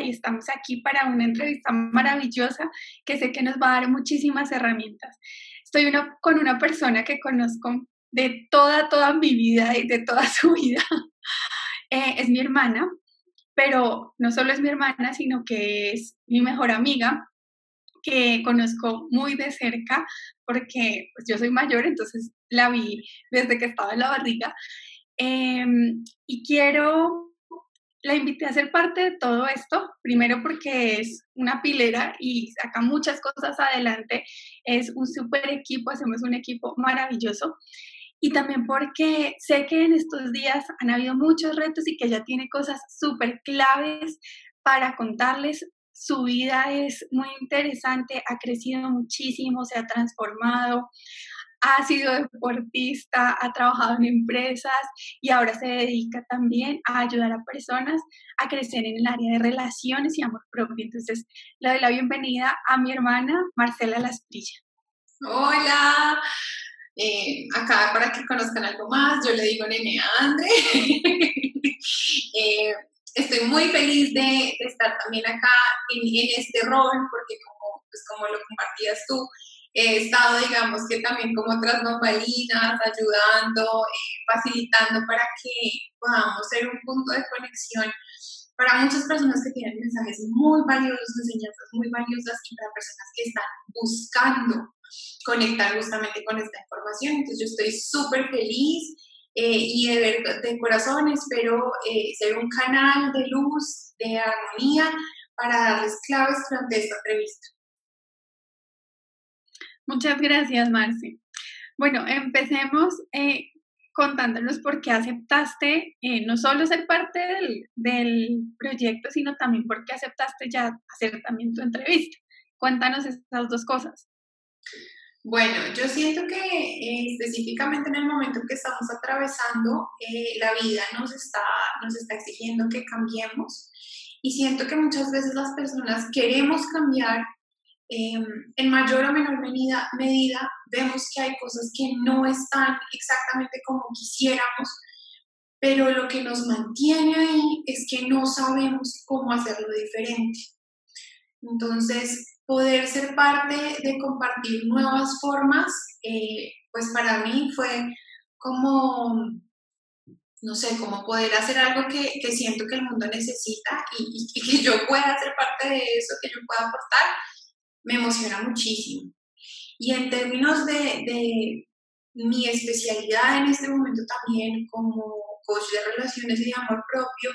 Y estamos aquí para una entrevista maravillosa que sé que nos va a dar muchísimas herramientas. Estoy con una persona que conozco de toda, toda mi vida y de toda su vida. Eh, es mi hermana, pero no solo es mi hermana, sino que es mi mejor amiga que conozco muy de cerca porque pues, yo soy mayor, entonces la vi desde que estaba en la barriga. Em, y quiero, la invité a ser parte de todo esto, primero porque es una pilera y saca muchas cosas adelante, es un súper equipo, hacemos un equipo maravilloso. Y también porque sé que en estos días han habido muchos retos y que ella tiene cosas súper claves para contarles su vida es muy interesante, ha crecido muchísimo, se ha transformado, ha sido deportista, ha trabajado en empresas y ahora se dedica también a ayudar a personas a crecer en el área de relaciones y amor propio. Entonces, le doy la bienvenida a mi hermana Marcela Lasprilla. Hola, eh, acá para que conozcan algo más, yo le digo Nene Andre. eh, estoy muy feliz de, estar también acá en, este rol, porque como, pues como lo compartías tú, he estado, digamos que también como otras bambalinas, ayudando, eh, facilitando para que podamos ser un punto de conexión para muchas personas que tienen mensajes muy valiosos, enseñanzas muy valiosas y para personas que están buscando conectar justamente con esta información. Entonces yo estoy súper feliz eh, y de, de, corazón espero eh, ser un canal de luz, de armonía, para darles claves durante esta entrevista. Muchas gracias, Marci. Bueno, empecemos eh, contándonos por qué aceptaste no solo ser parte del, del, proyecto, sino también por qué aceptaste ya hacer también tu entrevista. Cuéntanos estas dos cosas. Bueno, yo siento que eh, específicamente en el momento que estamos atravesando, eh, la vida nos está, nos está exigiendo que cambiemos y siento que muchas veces las personas queremos cambiar em, en mayor o menor medida, medida, vemos que hay cosas que no están exactamente como quisiéramos, pero lo que nos mantiene ahí es que no sabemos cómo hacerlo diferente. Entonces, poder ser parte de compartir nuevas formas, eh, pues para mí fue como, no sé, como poder hacer algo que, siento que el mundo necesita y, que yo pueda ser parte de eso, que yo pueda aportar, me emociona muchísimo. Y en términos de, de mi especialidad en este momento también como coach de relaciones y de amor propio,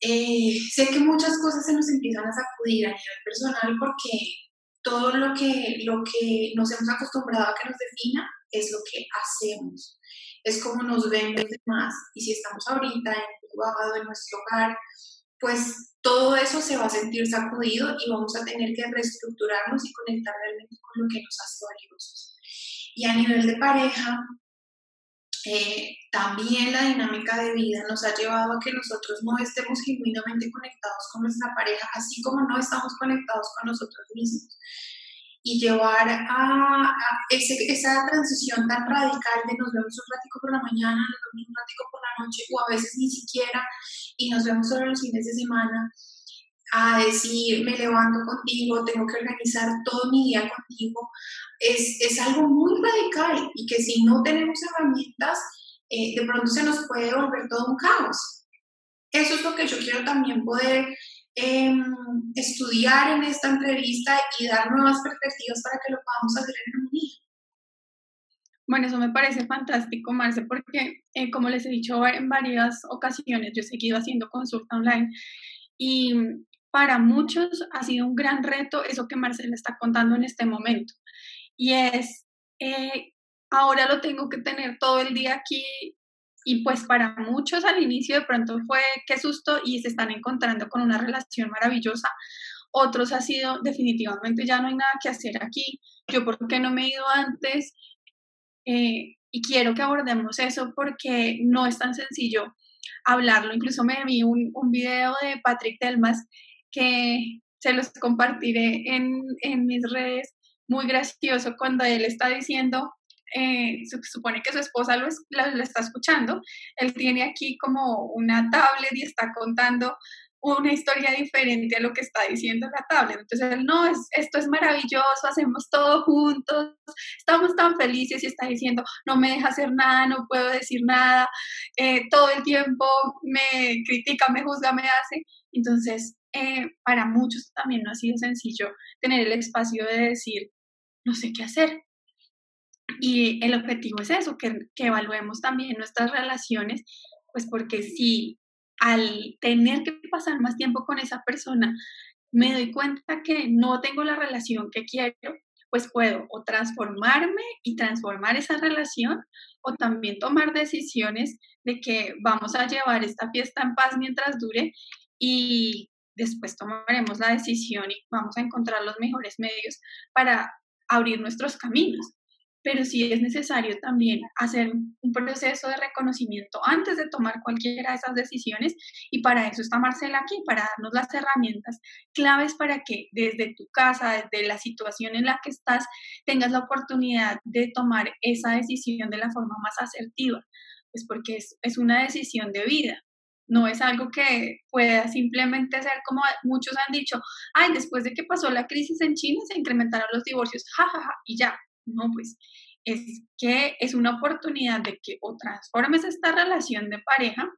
eh, sé que muchas cosas se nos empiezan a sacudir a nivel personal porque todo lo que, lo que nos hemos acostumbrado a que nos defina es lo que hacemos, es como nos ven los demás y si estamos ahorita en privado, en nuestro hogar, pues todo eso se va a sentir sacudido y vamos a tener que reestructurarnos y conectar realmente con lo que nos hace valiosos. Y a nivel de pareja, eh, también la dinámica de vida nos ha llevado a que nosotros no estemos genuinamente conectados con nuestra pareja, así como no estamos conectados con nosotros mismos. Y llevar a, esa transición tan radical de nos vemos un ratico por la mañana, nos vemos un ratico por la noche, o a veces ni siquiera, y nos vemos solo los fines de semana, a decir, me levanto contigo, tengo que organizar todo mi día contigo, es, es algo muy radical y que si no tenemos herramientas, eh, de pronto se nos puede volver todo un caos. Eso es lo que yo quiero también poder em, estudiar en esta entrevista y dar nuevas perspectivas para que lo podamos hacer en armonía. Bueno, eso me parece fantástico, Marce, porque eh, como les he dicho en varias ocasiones, yo he seguido haciendo consulta online y para muchos ha sido un gran reto eso que Marcela está contando en este momento. Y es, eh, ahora lo tengo que tener todo el día aquí. Y pues para muchos al inicio de pronto fue qué susto y se están encontrando con una relación maravillosa. Otros ha sido definitivamente ya no hay nada que hacer aquí. Yo por qué no me he ido antes. Eh, y quiero que abordemos eso porque no es tan sencillo hablarlo. Incluso me vi un, un video de Patrick Delmas que se los compartiré en, en mis redes, muy gracioso cuando él está diciendo, eh, supone que su esposa lo, lo, está escuchando, él tiene aquí como una tablet y está contando una historia diferente a lo que está diciendo la tablet. Entonces él, no, es, esto es maravilloso, hacemos todo juntos, estamos tan felices y está diciendo, no me deja hacer nada, no puedo decir nada, eh, todo el tiempo me critica, me juzga, me hace. Entonces, eh, para muchos también no ha sido sencillo tener el espacio de decir, no sé qué hacer. Y el objetivo es eso, que, evaluemos también nuestras relaciones, pues porque si al tener que pasar más tiempo con esa persona, me doy cuenta que no tengo la relación que quiero, pues puedo o transformarme y transformar esa relación o también tomar decisiones de que vamos a llevar esta fiesta en paz mientras dure y después tomaremos la decisión y vamos a encontrar los mejores medios para abrir nuestros caminos pero sí es necesario también hacer un proceso de reconocimiento antes de tomar cualquiera de esas decisiones y para eso está Marcela aquí, para darnos las herramientas claves para que desde tu casa, desde la situación en la que estás, tengas la oportunidad de tomar esa decisión de la forma más asertiva, pues porque es, es una decisión de vida. No es algo que pueda simplemente ser como muchos han dicho, ay, después de que pasó la crisis en China se incrementaron los divorcios, jajaja, y ya, no, pues es que es una oportunidad de que o transformes esta relación de pareja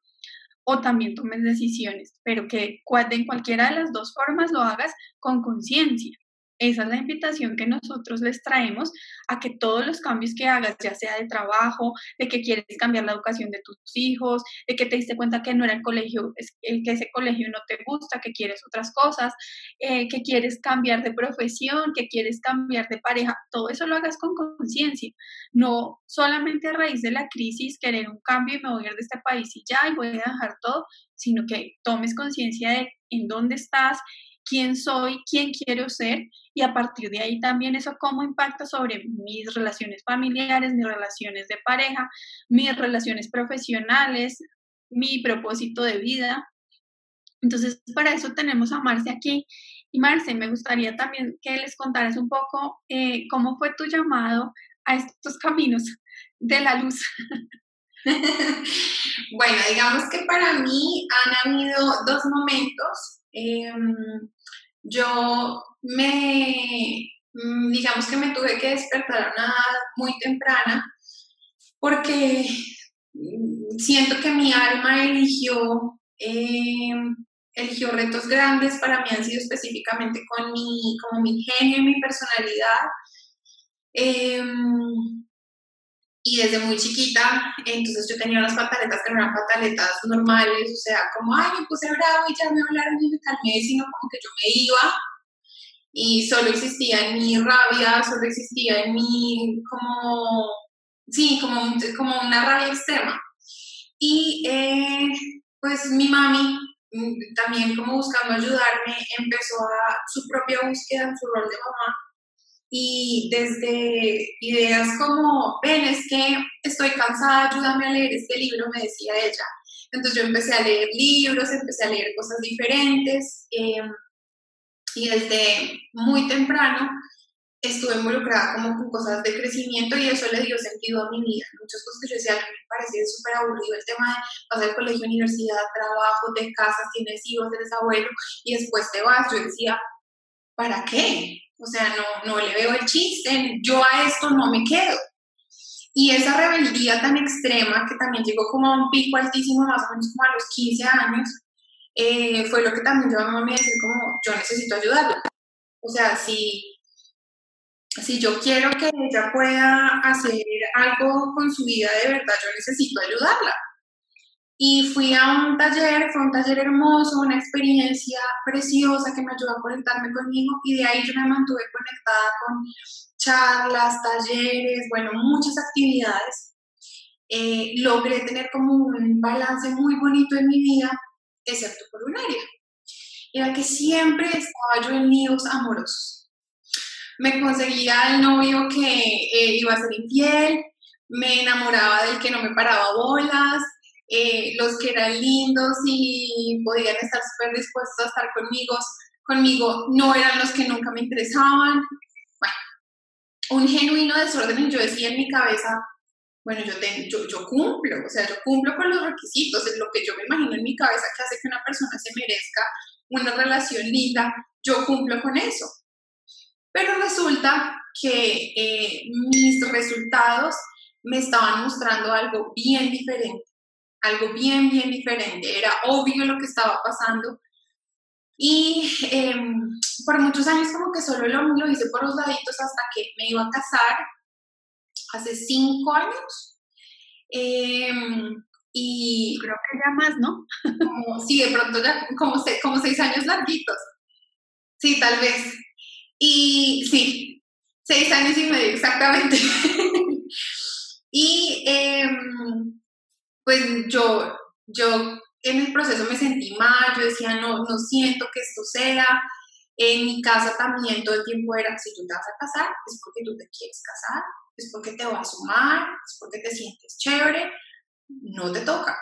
o también tomes decisiones, pero que en cualquiera de las dos formas lo hagas con conciencia. Esa es la invitación que nosotros les traemos a que todos los cambios que hagas, ya sea de trabajo, de que quieres cambiar la educación de tus hijos, de que te diste cuenta que no era el colegio, que ese colegio no te gusta, que quieres otras cosas, eh, que quieres cambiar de profesión, que quieres cambiar de pareja, todo eso lo hagas con conciencia, no solamente a raíz de la crisis querer un cambio y me voy a ir de este país y ya y voy a dejar todo, sino que tomes conciencia de en dónde estás, quién soy, quién quiero ser y a partir de ahí también eso cómo impacta sobre mis relaciones familiares, mis relaciones de pareja, mis relaciones profesionales, mi propósito de vida. Entonces, para eso tenemos a Marce aquí. Y Marce, me gustaría también que les contaras un poco eh, cómo fue tu llamado a estos caminos de la luz. bueno, digamos que para mí han habido dos momentos. Em, yo me, mm, digamos que me tuve que despertar una edad muy temprana porque mm, siento que mi alma eligió, em, eligió retos grandes, para mí han sido específicamente con mi, como mi genio, mi personalidad. Em, y desde muy chiquita, entonces yo tenía unas pataletas que no eran pataletas normales, o sea, como, ay, me puse bravo y ya me hablaron y me calmé, sino como que yo me iba y solo existía en mi rabia, solo existía en mi, como, sí, como, como una rabia extrema. Y eh, pues mi mami, mm, también como buscando ayudarme, empezó a su propia búsqueda en su rol de mamá y desde ideas como, ven, es que estoy cansada, ayúdame a leer este libro, me decía ella. Entonces yo empecé a leer libros, empecé a leer cosas diferentes em, y desde muy temprano estuve involucrada como con cosas de crecimiento y eso le dio sentido a mi vida. Muchas cosas que yo decía, a mí me parecía súper aburrido el tema de pasar el colegio, universidad, trabajo, de casas, tienes hijos, eres abuelo y después te vas. Yo decía, ¿para qué? O sea, no, no le veo el chiste, yo a esto no me quedo. Y esa rebeldía tan extrema, que también llegó como a un pico altísimo, más o menos como a los 15 años, eh, fue lo que también llevó a mí a decir como, yo necesito ayudarla. O sea, si, si yo quiero que ella pueda hacer algo con su vida de verdad, yo necesito ayudarla. Y fui a un taller, fue un taller hermoso, una experiencia preciosa que me ayudó a conectarme conmigo y de ahí yo me mantuve conectada con charlas, talleres, bueno, muchas actividades. Eh, logré tener como un balance muy bonito en mi vida, excepto por un área. Era que siempre estaba yo en líos amorosos. Me conseguía el novio que eh, iba a ser infiel, me enamoraba del que no me paraba bolas, eh, los que eran lindos y podían estar súper dispuestos a estar conmigo, conmigo no eran los que nunca me interesaban. Bueno, un genuino desorden yo decía en mi cabeza, bueno, yo, yo, yo, cumplo, o sea, yo cumplo con los requisitos, es lo que yo me imagino en mi cabeza que hace que una persona se merezca una relación linda, yo cumplo con eso. Pero resulta que eh, mis resultados me estaban mostrando algo bien diferente, algo bien, bien diferente. Era obvio lo que estaba pasando. Y em, por muchos años como que solo lo, lo hice por los laditos hasta que me iba a casar hace cinco años. Em, y creo que ya más, ¿no? Como, sí, de pronto ya como, como seis años larguitos. Sí, tal vez. Y sí, seis años y medio exactamente. y em, pues yo, yo en el proceso me sentí mal, yo decía, no, no siento que esto sea. En mi casa también todo el tiempo era, si tú te vas a casar, es porque tú te quieres casar, es porque te vas a sumar, es porque te sientes chévere, no te toca.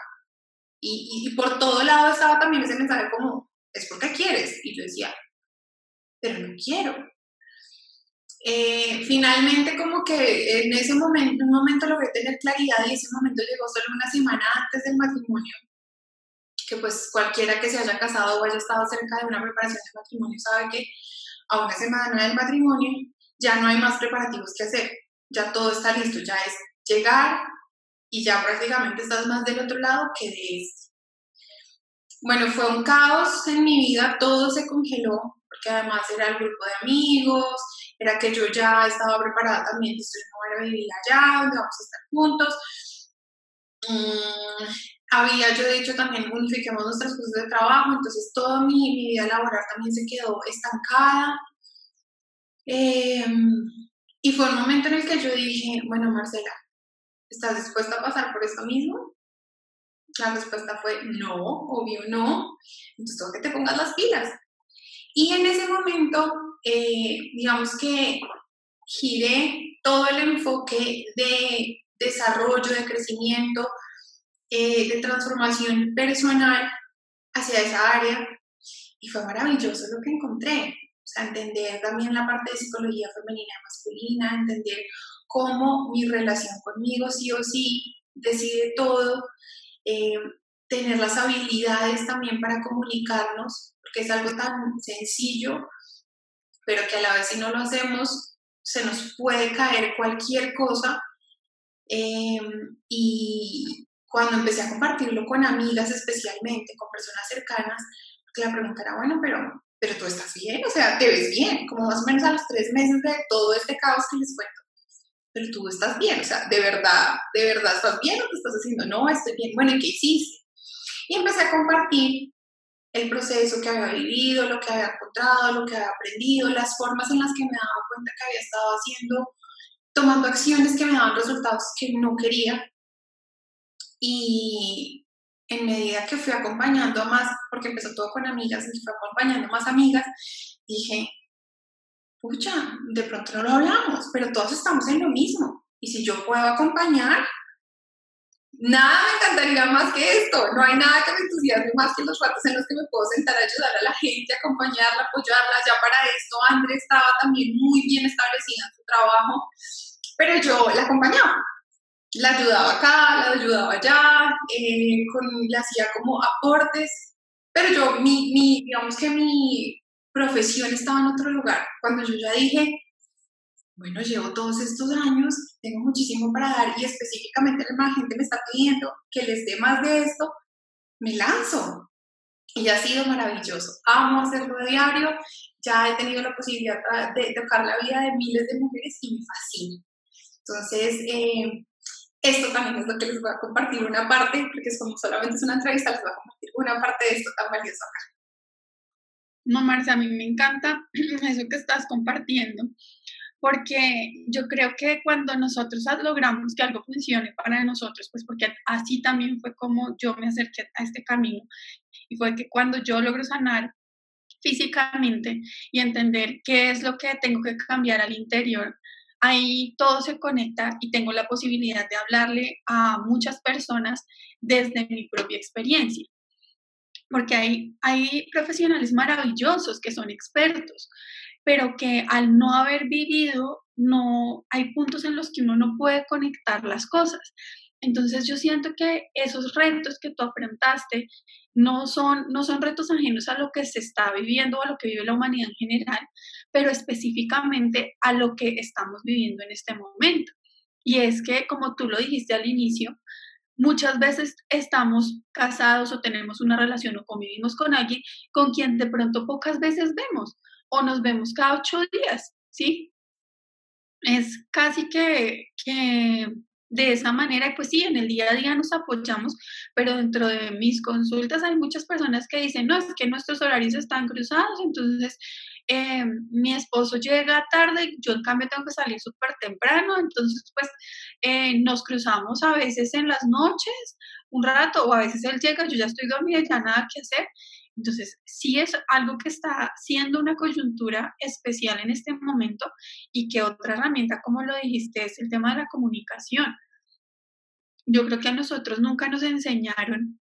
Y, por todo lado estaba también ese mensaje como, es porque quieres. Y yo decía, pero no quiero. Eh, finalmente como que en ese momento, en un momento logré tener claridad y ese momento llegó solo una semana antes del matrimonio, que pues cualquiera que se haya casado o haya estado cerca de una preparación de matrimonio sabe que a una semana del matrimonio ya no hay más preparativos que hacer, ya todo está listo, ya es llegar, y ya prácticamente estás más del otro lado que de este. Bueno, fue un caos en mi vida, todo se congeló, porque además era el grupo de amigos, era que yo ya estaba preparada también, estoy no voy a vivir allá, donde vamos a estar juntos. Mm, había yo dicho también unifiquemos nuestras cosas de trabajo, entonces toda mi, mi vida laboral también se quedó estancada. Em, y fue un momento en el que yo dije, bueno, Marcela, ¿estás dispuesta a pasar por esto mismo? La respuesta fue no, obvio no. Entonces tengo que te pongas las pilas. Y en ese momento, eh, digamos que giré todo el enfoque de desarrollo, de crecimiento, eh, de transformación personal hacia esa área. Y fue maravilloso lo que encontré. O sea, entender también la parte de psicología femenina y masculina, entender cómo mi relación conmigo sí o sí decide todo, eh, tener las habilidades también para comunicarnos, porque es algo tan sencillo, pero que a la vez si no lo hacemos, se nos puede caer cualquier cosa. Em, y cuando empecé a compartirlo con amigas especialmente, con personas cercanas, la pregunta era, bueno, pero, pero tú estás bien, o sea, te ves bien, como más o menos a los tres meses de todo este caos que les cuento pero tú estás bien, o sea, de verdad, de verdad estás bien o te estás haciendo, no, estoy bien, bueno, ¿y qué hiciste? Y empecé a compartir el proceso que había vivido, lo que había encontrado, lo que había aprendido, las formas en las que me daba cuenta que había estado haciendo, tomando acciones que me daban resultados que no quería. Y en medida que fui acompañando a más, porque empezó todo con amigas, y fui acompañando a más amigas, dije, pucha, de pronto no lo hablamos, pero todos estamos en lo mismo. Y si yo puedo acompañar, nada me encantaría más que esto. No hay nada que me entusiasme más que los ratos en los que me puedo sentar a ayudar a la gente, acompañarla, apoyarla. Ya para esto, André estaba también muy bien establecida en su trabajo, pero yo la acompañaba. La ayudaba acá, la ayudaba allá, eh, con, le hacía como aportes, pero yo, mi, digamos que mi, profesión estaba en otro lugar. Cuando yo ya dije, bueno, llevo todos estos años, tengo muchísimo para dar y específicamente la gente me está pidiendo que les dé más de esto, me lanzo. Y ha sido maravilloso. Amo hacerlo diario. Ya he tenido la posibilidad de tocar la vida de miles de mujeres y me fascina. Entonces, eh, esto también es lo que les voy a compartir una parte, porque es como solamente es una entrevista, les voy a compartir una parte de esto tan valioso acá. No, Marcia, a mí me encanta eso que estás compartiendo, porque yo creo que cuando nosotros logramos que algo funcione para nosotros, pues porque así también fue como yo me acerqué a este camino, y fue que cuando yo logro sanar físicamente y entender qué es lo que tengo que cambiar al interior, ahí todo se conecta y tengo la posibilidad de hablarle a muchas personas desde mi propia experiencia. Porque hay, hay profesionales maravillosos que son expertos, pero que al no haber vivido, no hay puntos en los que uno no puede conectar las cosas. Entonces yo siento que esos retos que tú afrontaste no son, no son retos ajenos a lo que se está viviendo o a lo que vive la humanidad en general, pero específicamente a lo que estamos viviendo en este momento. Y es que, como tú lo dijiste al inicio, muchas veces estamos casados o tenemos una relación o convivimos con alguien con quien de pronto pocas veces vemos o nos vemos cada ocho días, ¿sí? Es casi que, que de esa manera, pues sí, en el día a día nos apoyamos, pero dentro de mis consultas hay muchas personas que dicen, no, es que nuestros horarios están cruzados, entonces eh, mi esposo llega tarde, yo en cambio tengo que salir súper temprano, entonces pues eh, nos cruzamos a veces en las noches, un rato, o a veces él llega, yo ya estoy dormida ya nada que hacer. Entonces, sí es algo que está siendo una coyuntura especial en este momento y que otra herramienta, como lo dijiste, es el tema de la comunicación. Yo creo que a nosotros nunca nos enseñaron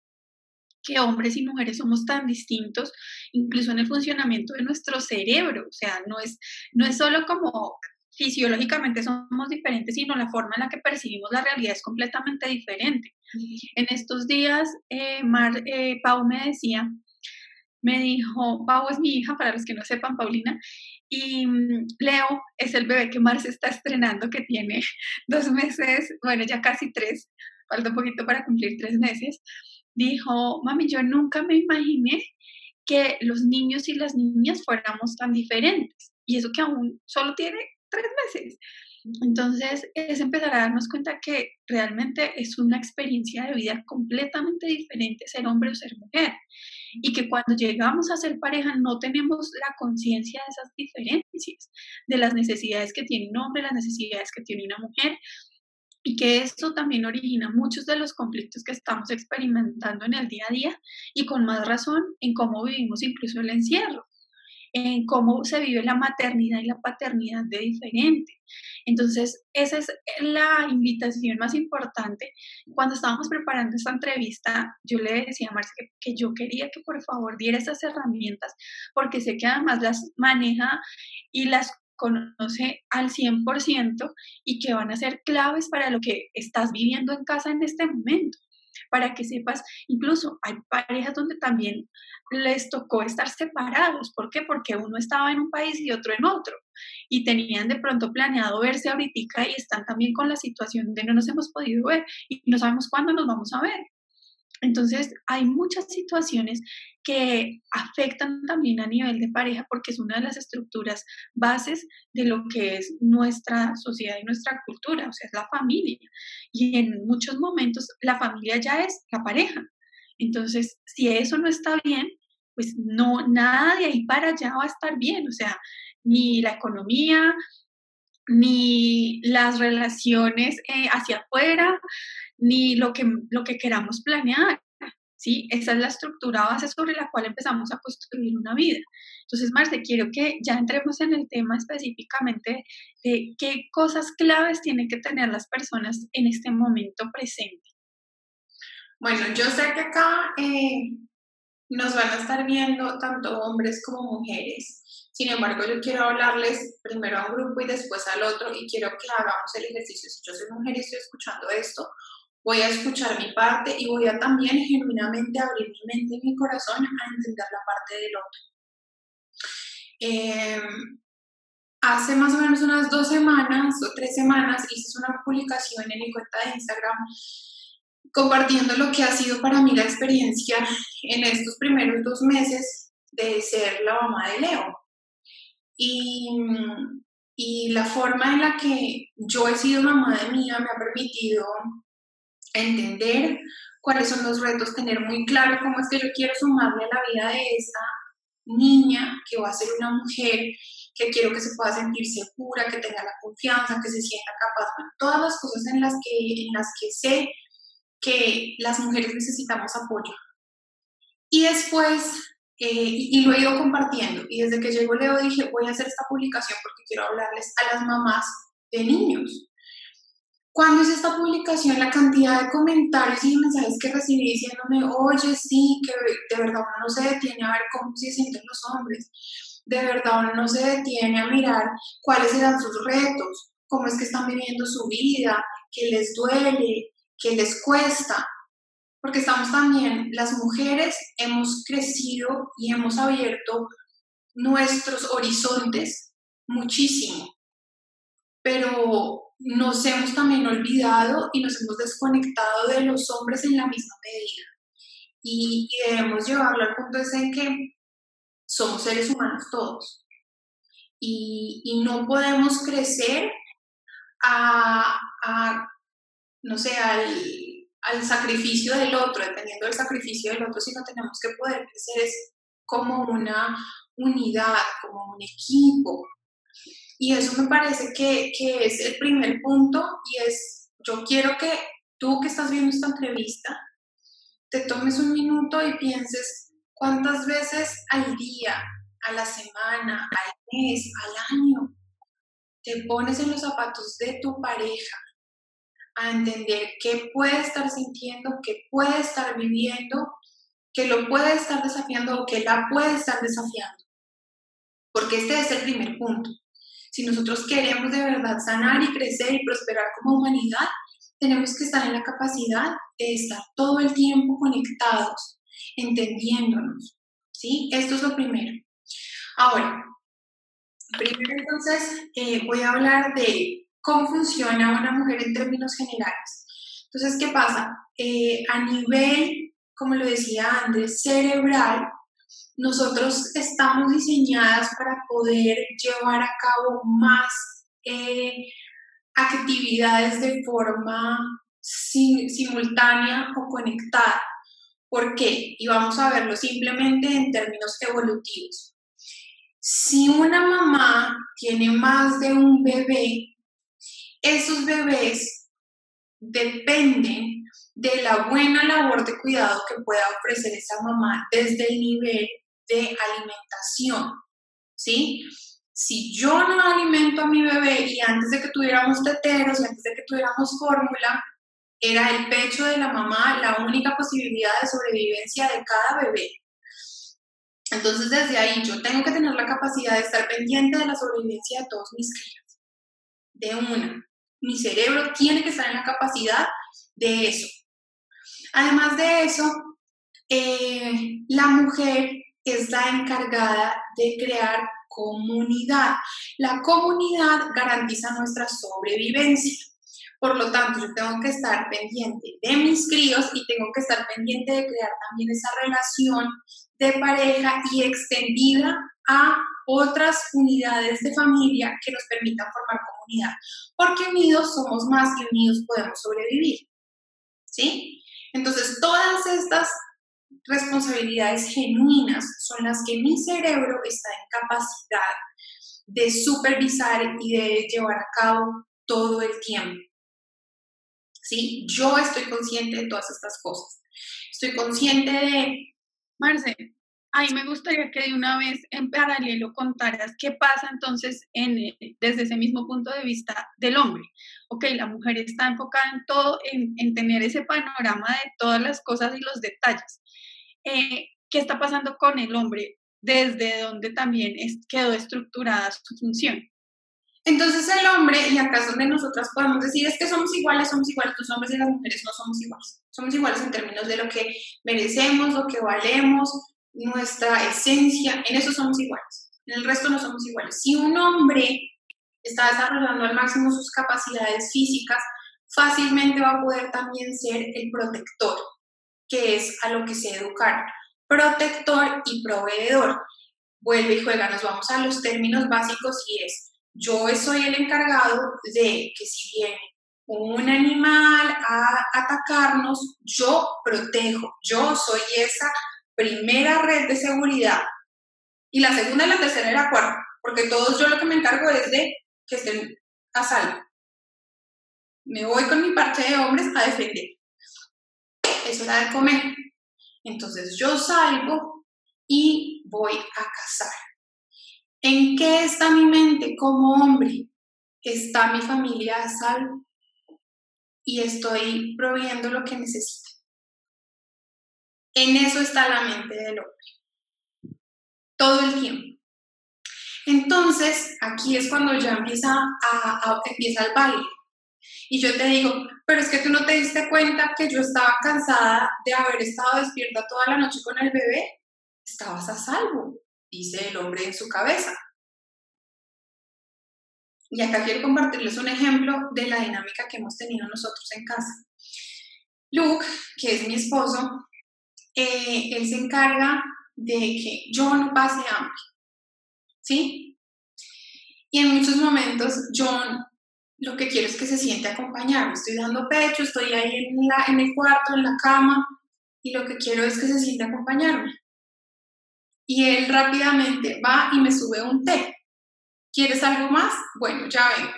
que hombres y mujeres somos tan distintos, incluso en el funcionamiento de nuestro cerebro. O sea, no es, no es solo como fisiológicamente somos diferentes, sino la forma en la que percibimos la realidad es completamente diferente. En estos días, eh, Mar, eh, Pau me decía me dijo, Pau es mi hija, para los que no sepan, Paulina, y mm, Leo es el bebé que Mar se está estrenando, que tiene dos meses, bueno, ya casi tres, falta un poquito para cumplir tres meses. Dijo, mami, yo nunca me imaginé que los niños y las niñas fuéramos tan diferentes. Y eso que aún solo tiene tres meses. Entonces es empezar a darnos cuenta que realmente es una experiencia de vida completamente diferente ser hombre o ser mujer y que cuando llegamos a ser pareja no tenemos la conciencia de esas diferencias, de las necesidades que tiene un hombre, las necesidades que tiene una mujer y que esto también origina muchos de los conflictos que estamos experimentando en el día a día y con más razón en cómo vivimos incluso el encierro en cómo se vive la maternidad y la paternidad de diferente. Entonces, esa es la invitación más importante. Cuando estábamos preparando esta entrevista, yo le decía a Marcia que, yo quería que por favor diera esas herramientas, porque sé que además las maneja y las conoce al 100% y que van a ser claves para lo que estás viviendo en casa en este momento para que sepas, incluso hay parejas donde también les tocó estar separados. ¿Por qué? Porque uno estaba en un país y otro en otro. Y tenían de pronto planeado verse ahorita y están también con la situación de no nos hemos podido ver y no sabemos cuándo nos vamos a ver. Entonces, hay muchas situaciones que afectan también a nivel de pareja porque es una de las estructuras bases de lo que es nuestra sociedad y nuestra cultura, o sea, es la familia. Y en muchos momentos la familia ya es la pareja. Entonces, si eso no está bien, pues no, nada de ahí para allá va a estar bien, o sea, ni la economía, ni las relaciones eh, hacia afuera, ni lo que, lo que queramos planear. ¿sí? Esa es la estructura base sobre la cual empezamos a construir una vida. Entonces, Marce, quiero que ya entremos en el tema específicamente de qué cosas claves tienen que tener las personas en este momento presente. Bueno, yo sé que acá eh, nos van a estar viendo tanto hombres como mujeres. Sin embargo, yo quiero hablarles primero a un grupo y después al otro y quiero que hagamos el ejercicio. Si yo soy mujer y estoy escuchando esto, voy a escuchar mi parte y voy a también genuinamente abrir mi mente y mi corazón a entender la parte del otro. Em, hace más o menos unas dos semanas o tres semanas hice una publicación en mi cuenta de Instagram compartiendo lo que ha sido para mí la experiencia en estos primeros dos meses de ser la mamá de Leo. Y, y la forma en la que yo he sido mamá de mía me ha permitido entender cuáles son los retos, tener muy claro cómo es que yo quiero sumarle a la vida de esta niña que va a ser una mujer, que quiero que se pueda sentir segura, que tenga la confianza, que se sienta capaz, todas las cosas en las que, en las que sé que las mujeres necesitamos apoyo. Y después, eh, y, lo he ido compartiendo, y desde que llegó Leo dije, voy a hacer esta publicación porque quiero hablarles a las mamás de niños, cuando hice esta publicación, la cantidad de comentarios y mensajes que recibí diciéndome, oye, sí, que de verdad uno no se detiene a ver cómo se sienten los hombres. de verdad uno no se detiene a mirar cuáles eran sus retos, cómo es que están viviendo su vida, qué les duele, qué les cuesta. Porque estamos también, las mujeres hemos crecido y hemos abierto nuestros horizontes muchísimo, pero nos hemos también olvidado y nos hemos desconectado de los hombres en la misma medida. Y, debemos llevarlo al punto de que somos seres humanos todos. Y, no podemos crecer a, no sé, al, sacrificio del otro, dependiendo del sacrificio del otro, sino tenemos que poder crecer como una unidad, como un equipo. Y eso me parece que, que es el primer punto y es, yo quiero que tú que estás viendo esta entrevista, te tomes un minuto y pienses cuántas veces al día, a la semana, al mes, al año, te pones en los zapatos de tu pareja a entender qué puede estar sintiendo, qué puede estar viviendo, que lo puede estar desafiando o que la puede estar desafiando. Porque este es el primer punto. Si nosotros queremos de verdad sanar y crecer y prosperar como humanidad, tenemos que estar en la capacidad de estar todo el tiempo conectados, entendiéndonos. ¿Sí? Esto es lo primero. Ahora, primero entonces eh, voy a hablar de cómo funciona una mujer en términos generales. Entonces, ¿qué pasa? Eh, a nivel, como lo decía Andrés, cerebral, nosotros estamos diseñadas para poder llevar a cabo más eh, actividades de forma simultánea o conectada. ¿Por qué? Y vamos a verlo simplemente en términos evolutivos. Si una mamá tiene más de un bebé, esos bebés dependen de la buena labor de cuidado que pueda ofrecer esa mamá desde el nivel de alimentación, ¿sí? Si yo no alimento a mi bebé y antes de que tuviéramos teteros y antes de que tuviéramos fórmula, era el pecho de la mamá la única posibilidad de sobrevivencia de cada bebé. Entonces desde ahí yo tengo que tener la capacidad de estar pendiente de la sobrevivencia de todos mis críos. De una. Mi cerebro tiene que estar en la capacidad de eso. Además de eso, eh, la mujer es la encargada de crear comunidad. La comunidad garantiza nuestra sobrevivencia. Por lo tanto, yo tengo que estar pendiente de mis críos y tengo que estar pendiente de crear también esa relación de pareja y extendida a otras unidades de familia que nos permitan formar comunidad. Porque unidos somos más y unidos podemos sobrevivir. ¿Sí? Entonces, todas estas responsabilidades genuinas son las que mi cerebro está en capacidad de supervisar y de llevar a cabo todo el tiempo. ¿Sí? Yo estoy consciente de todas estas cosas. Estoy consciente de... Marce, a me gustaría que de una vez en paralelo contaras qué pasa entonces en, desde ese mismo punto de vista del hombre. Ok, la mujer está enfocada en todo, en, en tener ese panorama de todas las cosas y los detalles. Eh, qué está pasando con el hombre, desde donde también quedó estructurada su función. Entonces el hombre, y acá es donde nosotras podemos decir, es que somos iguales, somos iguales, los hombres y las mujeres no somos iguales. Somos iguales en términos de lo que merecemos, lo que valemos, nuestra esencia, en eso somos iguales. En el resto no somos iguales. Si un hombre está desarrollando al máximo sus capacidades físicas, fácilmente va a poder también ser el protector que es a lo que se educar. Protector y proveedor. Vuelve y juega, nos vamos a los términos básicos y es, yo soy el encargado de que si viene un animal a atacarnos, yo protejo, yo soy esa primera red de seguridad. Y la segunda, la tercera y la cuarta, porque todos yo lo que me encargo es de que estén a salvo. Me voy con mi parte de hombres a defender es hora de comer. Entonces yo salgo y voy a cazar. ¿En qué está mi mente como hombre? Está mi familia a salvo y estoy proviendo lo que necesita. En eso está la mente del hombre. Todo el tiempo. Entonces, aquí es cuando ya empieza, a, empieza el baile. Y yo te digo, pero es que tú no te diste cuenta que yo estaba cansada de haber estado despierta toda la noche con el bebé. Estabas a salvo, dice el hombre en su cabeza. Y acá quiero compartirles un ejemplo de la dinámica que hemos tenido nosotros en casa. Luke, que es mi esposo, eh, él se encarga de que yo no pase hambre. ¿Sí? Y en muchos momentos John lo que quiero es que se siente acompañado. Estoy dando pecho, estoy ahí en, la, el cuarto, en la cama, y lo que quiero es que se siente acompañarme. Y él rápidamente va y me sube un té. ¿Quieres algo más? Bueno, ya vengo.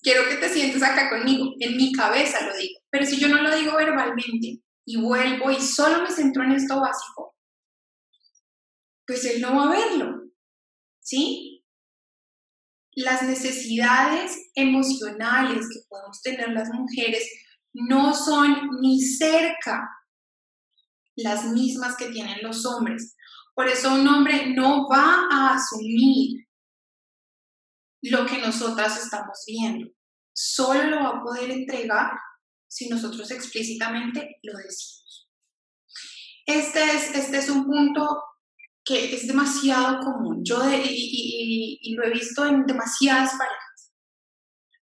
Quiero que te sientes acá conmigo. En mi cabeza lo digo. Pero si yo no lo digo verbalmente y vuelvo y solo me centro en esto básico, pues él no va a verlo. ¿Sí? Las necesidades emocionales que podemos tener las mujeres no son ni cerca las mismas que tienen los hombres. Por eso un hombre no va a asumir lo que nosotras estamos viendo. Solo lo va a poder entregar si nosotros explícitamente lo decimos. Este es, este es un punto que es demasiado común. Yo y, y, lo he visto en demasiadas parejas.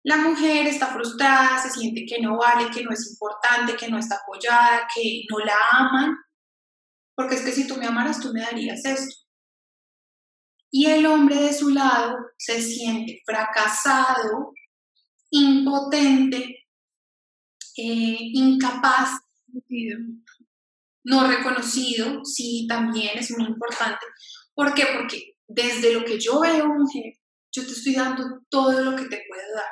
La mujer está frustrada, se siente que no vale, que no es importante, que no está apoyada, que no la aman, porque es que si tú me amaras, tú me darías esto. Y el hombre de su lado se siente fracasado, impotente, eh, incapaz, no reconocido, sí, también es muy importante. ¿Por qué? Porque desde lo que yo veo, mujer, yo te estoy dando todo lo que te puedo dar,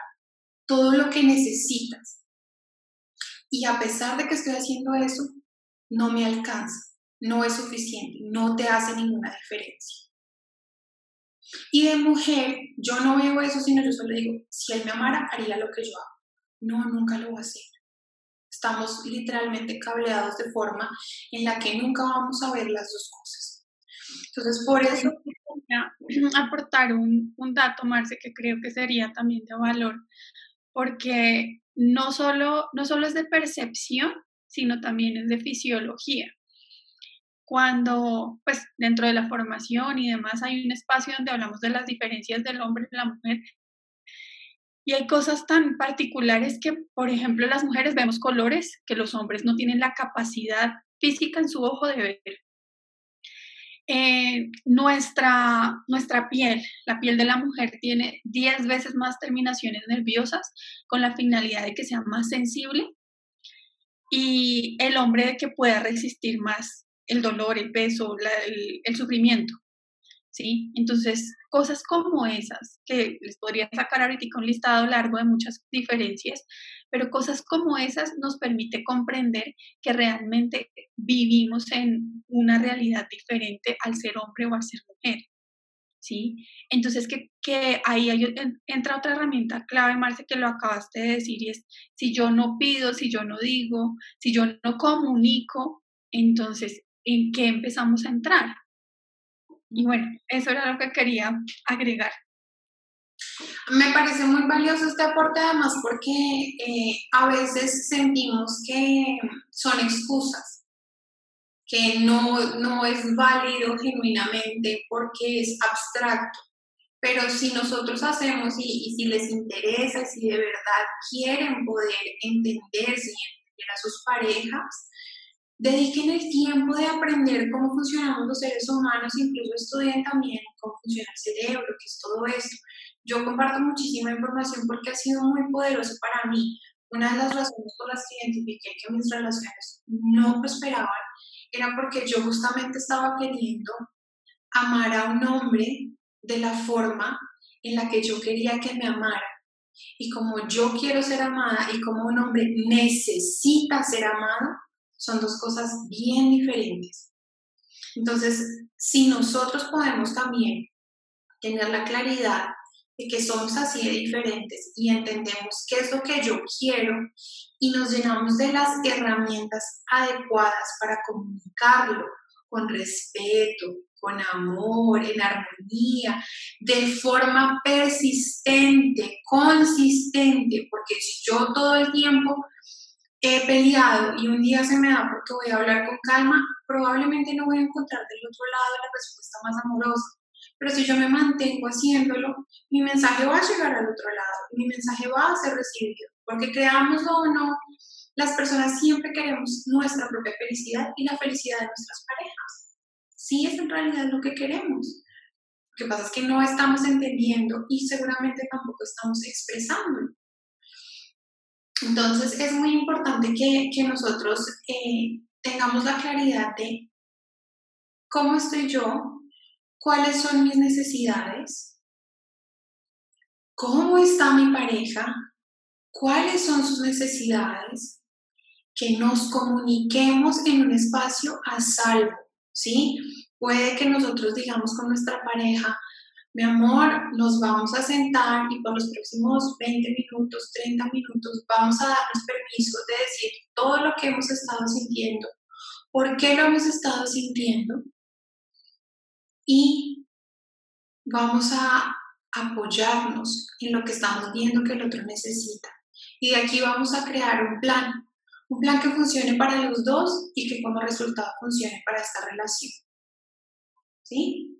todo lo que necesitas. Y a pesar de que estoy haciendo eso, no me alcanza, no es suficiente, no te hace ninguna diferencia. Y de mujer, yo no veo eso, sino yo solo digo, si él me amara, haría lo que yo hago. No, nunca lo va a hacer. Estamos literalmente cableados de forma en la que nunca vamos a ver las dos cosas. Entonces, por eso... aportar un, un dato, Marce, que creo que sería también de valor, porque no solo, no solo es de percepción, sino también es de fisiología cuando, pues, dentro de la formación y demás hay un espacio donde hablamos de las diferencias del hombre y la mujer. Y hay cosas tan particulares que, por ejemplo, las mujeres vemos colores que los hombres no tienen la capacidad física en su ojo de ver. Eh, nuestra, nuestra piel, la piel de la mujer tiene 10 veces más terminaciones nerviosas con la finalidad de que sea más sensible y el hombre de que pueda resistir más el dolor, el peso, el, sufrimiento. Entonces, cosas como esas, que les podría sacar ahorita un listado largo de muchas diferencias, pero cosas como esas nos permite comprender que realmente vivimos en una realidad diferente al ser hombre o al ser mujer. ¿Sí? Entonces, que, que ahí entra otra herramienta clave, Marce, que lo acabaste de decir, y es, si yo no pido, si yo no digo, si yo no comunico, entonces en qué empezamos a entrar. Y bueno, eso era lo que quería agregar. Me parece muy valioso este aporte además porque eh, a veces sentimos que son excusas, que no, no es válido genuinamente porque es abstracto. Pero si nosotros hacemos y, si les interesa, si de verdad quieren poder entenderse y entender a sus parejas, Dediquen el tiempo de aprender cómo funcionamos los seres humanos, incluso estudien también cómo funciona el cerebro, qué es todo esto. Yo comparto muchísima información porque ha sido muy poderoso para mí. Una de las razones por las que identifiqué que mis relaciones no prosperaban era porque yo justamente estaba queriendo amar a un hombre de la forma en la que yo quería que me amara. Y como yo quiero ser amada y como un hombre necesita ser amado, son dos cosas bien diferentes. Entonces, si nosotros podemos también tener la claridad de que somos así de diferentes y entendemos qué es lo que yo quiero y nos llenamos de las herramientas adecuadas para comunicarlo con respeto, con amor, en armonía, de forma persistente, consistente, porque si yo todo el tiempo he peleado y un día se me da porque voy a hablar con calma, probablemente no voy a encontrar del otro lado la respuesta más amorosa. Pero si yo me mantengo haciéndolo, mi mensaje va a llegar al otro lado, mi mensaje va a ser recibido, porque creámoslo o no, las personas siempre queremos nuestra propia felicidad y la felicidad de nuestras parejas. Sí es en realidad lo que queremos. Lo que pasa es que no estamos entendiendo y seguramente tampoco estamos expresando. Entonces es muy importante que, nosotros eh, tengamos la claridad de cómo estoy yo, cuáles son mis necesidades, cómo está mi pareja, cuáles son sus necesidades, que nos comuniquemos en un espacio a salvo, ¿sí? Puede que nosotros digamos con nuestra pareja, mi amor, nos vamos a sentar y por los próximos 20 minutos, 30 minutos, vamos a darnos permiso de decir todo lo que hemos estado sintiendo, por qué lo hemos estado sintiendo y vamos a apoyarnos en lo que estamos viendo que el otro necesita. Y de aquí vamos a crear un plan, un plan que funcione para los dos y que como resultado funcione para esta relación. ¿Sí?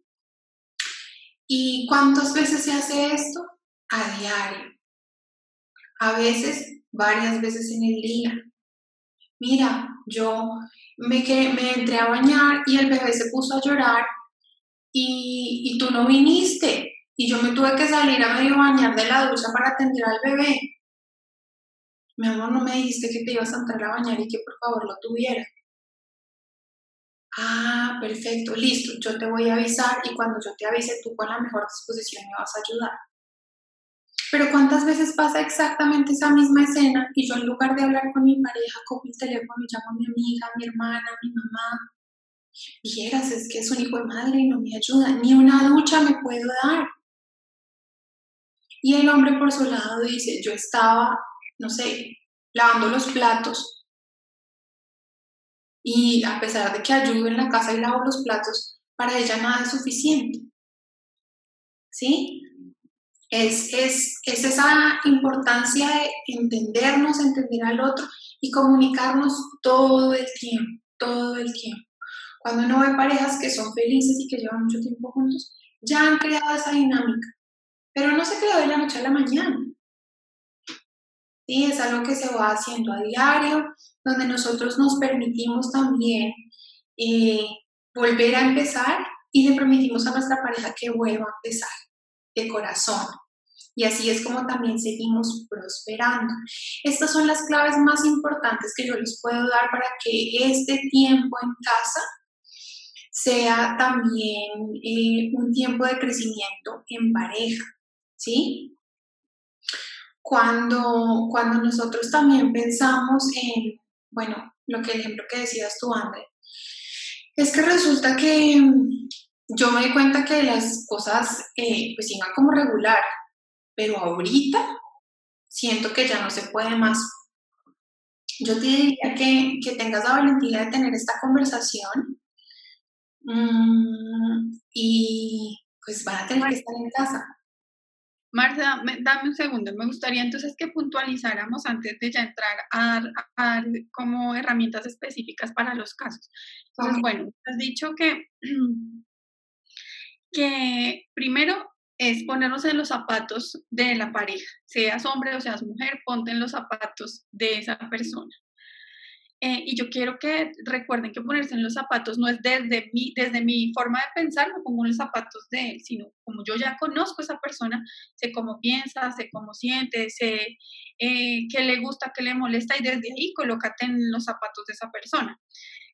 ¿Y cuántas veces se hace esto? A diario. A veces, varias veces en el día. Mira, yo me, me entré a bañar y el bebé se puso a llorar y, y tú no viniste. Y yo me tuve que salir a medio bañar de la ducha para atender al bebé. Mi amor, no me dijiste que te ibas a entrar a bañar y que por favor lo tuviera. Ah, perfecto, listo, yo te voy a avisar y cuando yo te avise tú con la mejor disposición me vas a ayudar. Pero ¿cuántas veces pasa exactamente esa misma escena y yo en lugar de hablar con mi pareja, cojo el teléfono y llamo a mi amiga, a mi hermana, a mi mamá? Vieras, es que es un hijo de madre y no me ayuda, ni una ducha me puedo dar. Y el hombre por su lado dice, yo estaba, no sé, lavando los platos y a pesar de que ayudo en la casa y lavo los platos, para ella nada es suficiente. ¿Sí? Es, es, es esa importancia de entendernos, entender al otro y comunicarnos todo el tiempo, todo el tiempo. Cuando uno ve parejas que son felices y que llevan mucho tiempo juntos, ya han creado esa dinámica, pero no se creó de la noche a la mañana. ¿Sí? Es algo que se va haciendo a diario, donde nosotros nos permitimos también eh, volver a empezar y le permitimos a nuestra pareja que vuelva a empezar de corazón. Y así es como también seguimos prosperando. Estas son las claves más importantes que yo les puedo dar para que este tiempo en casa sea también eh, un tiempo de crecimiento en pareja, ¿sí? Cuando, cuando nosotros también pensamos en, bueno, lo que el ejemplo que decías tú, André, es que resulta que mm, yo me di cuenta que las cosas eh, pues iban como regular, pero ahorita siento que ya no se puede más. Yo te diría que, que tengas la valentía de tener esta conversación mm, y pues van a tener que estar en casa. Marta, dame un segundo. Me gustaría entonces que puntualizáramos antes de ya entrar a dar, como herramientas específicas para los casos. Entonces, bueno, has dicho que, que primero es ponernos en los zapatos de la pareja, seas hombre o seas mujer, ponte en los zapatos de esa persona. Eh, y yo quiero que recuerden que ponerse en los zapatos no es desde mi, desde mi forma de pensar, me pongo en los zapatos de él, sino como yo ya conozco a esa persona, sé cómo piensa, sé cómo siente, sé eh, qué le gusta, qué le molesta y desde ahí colócate en los zapatos de esa persona.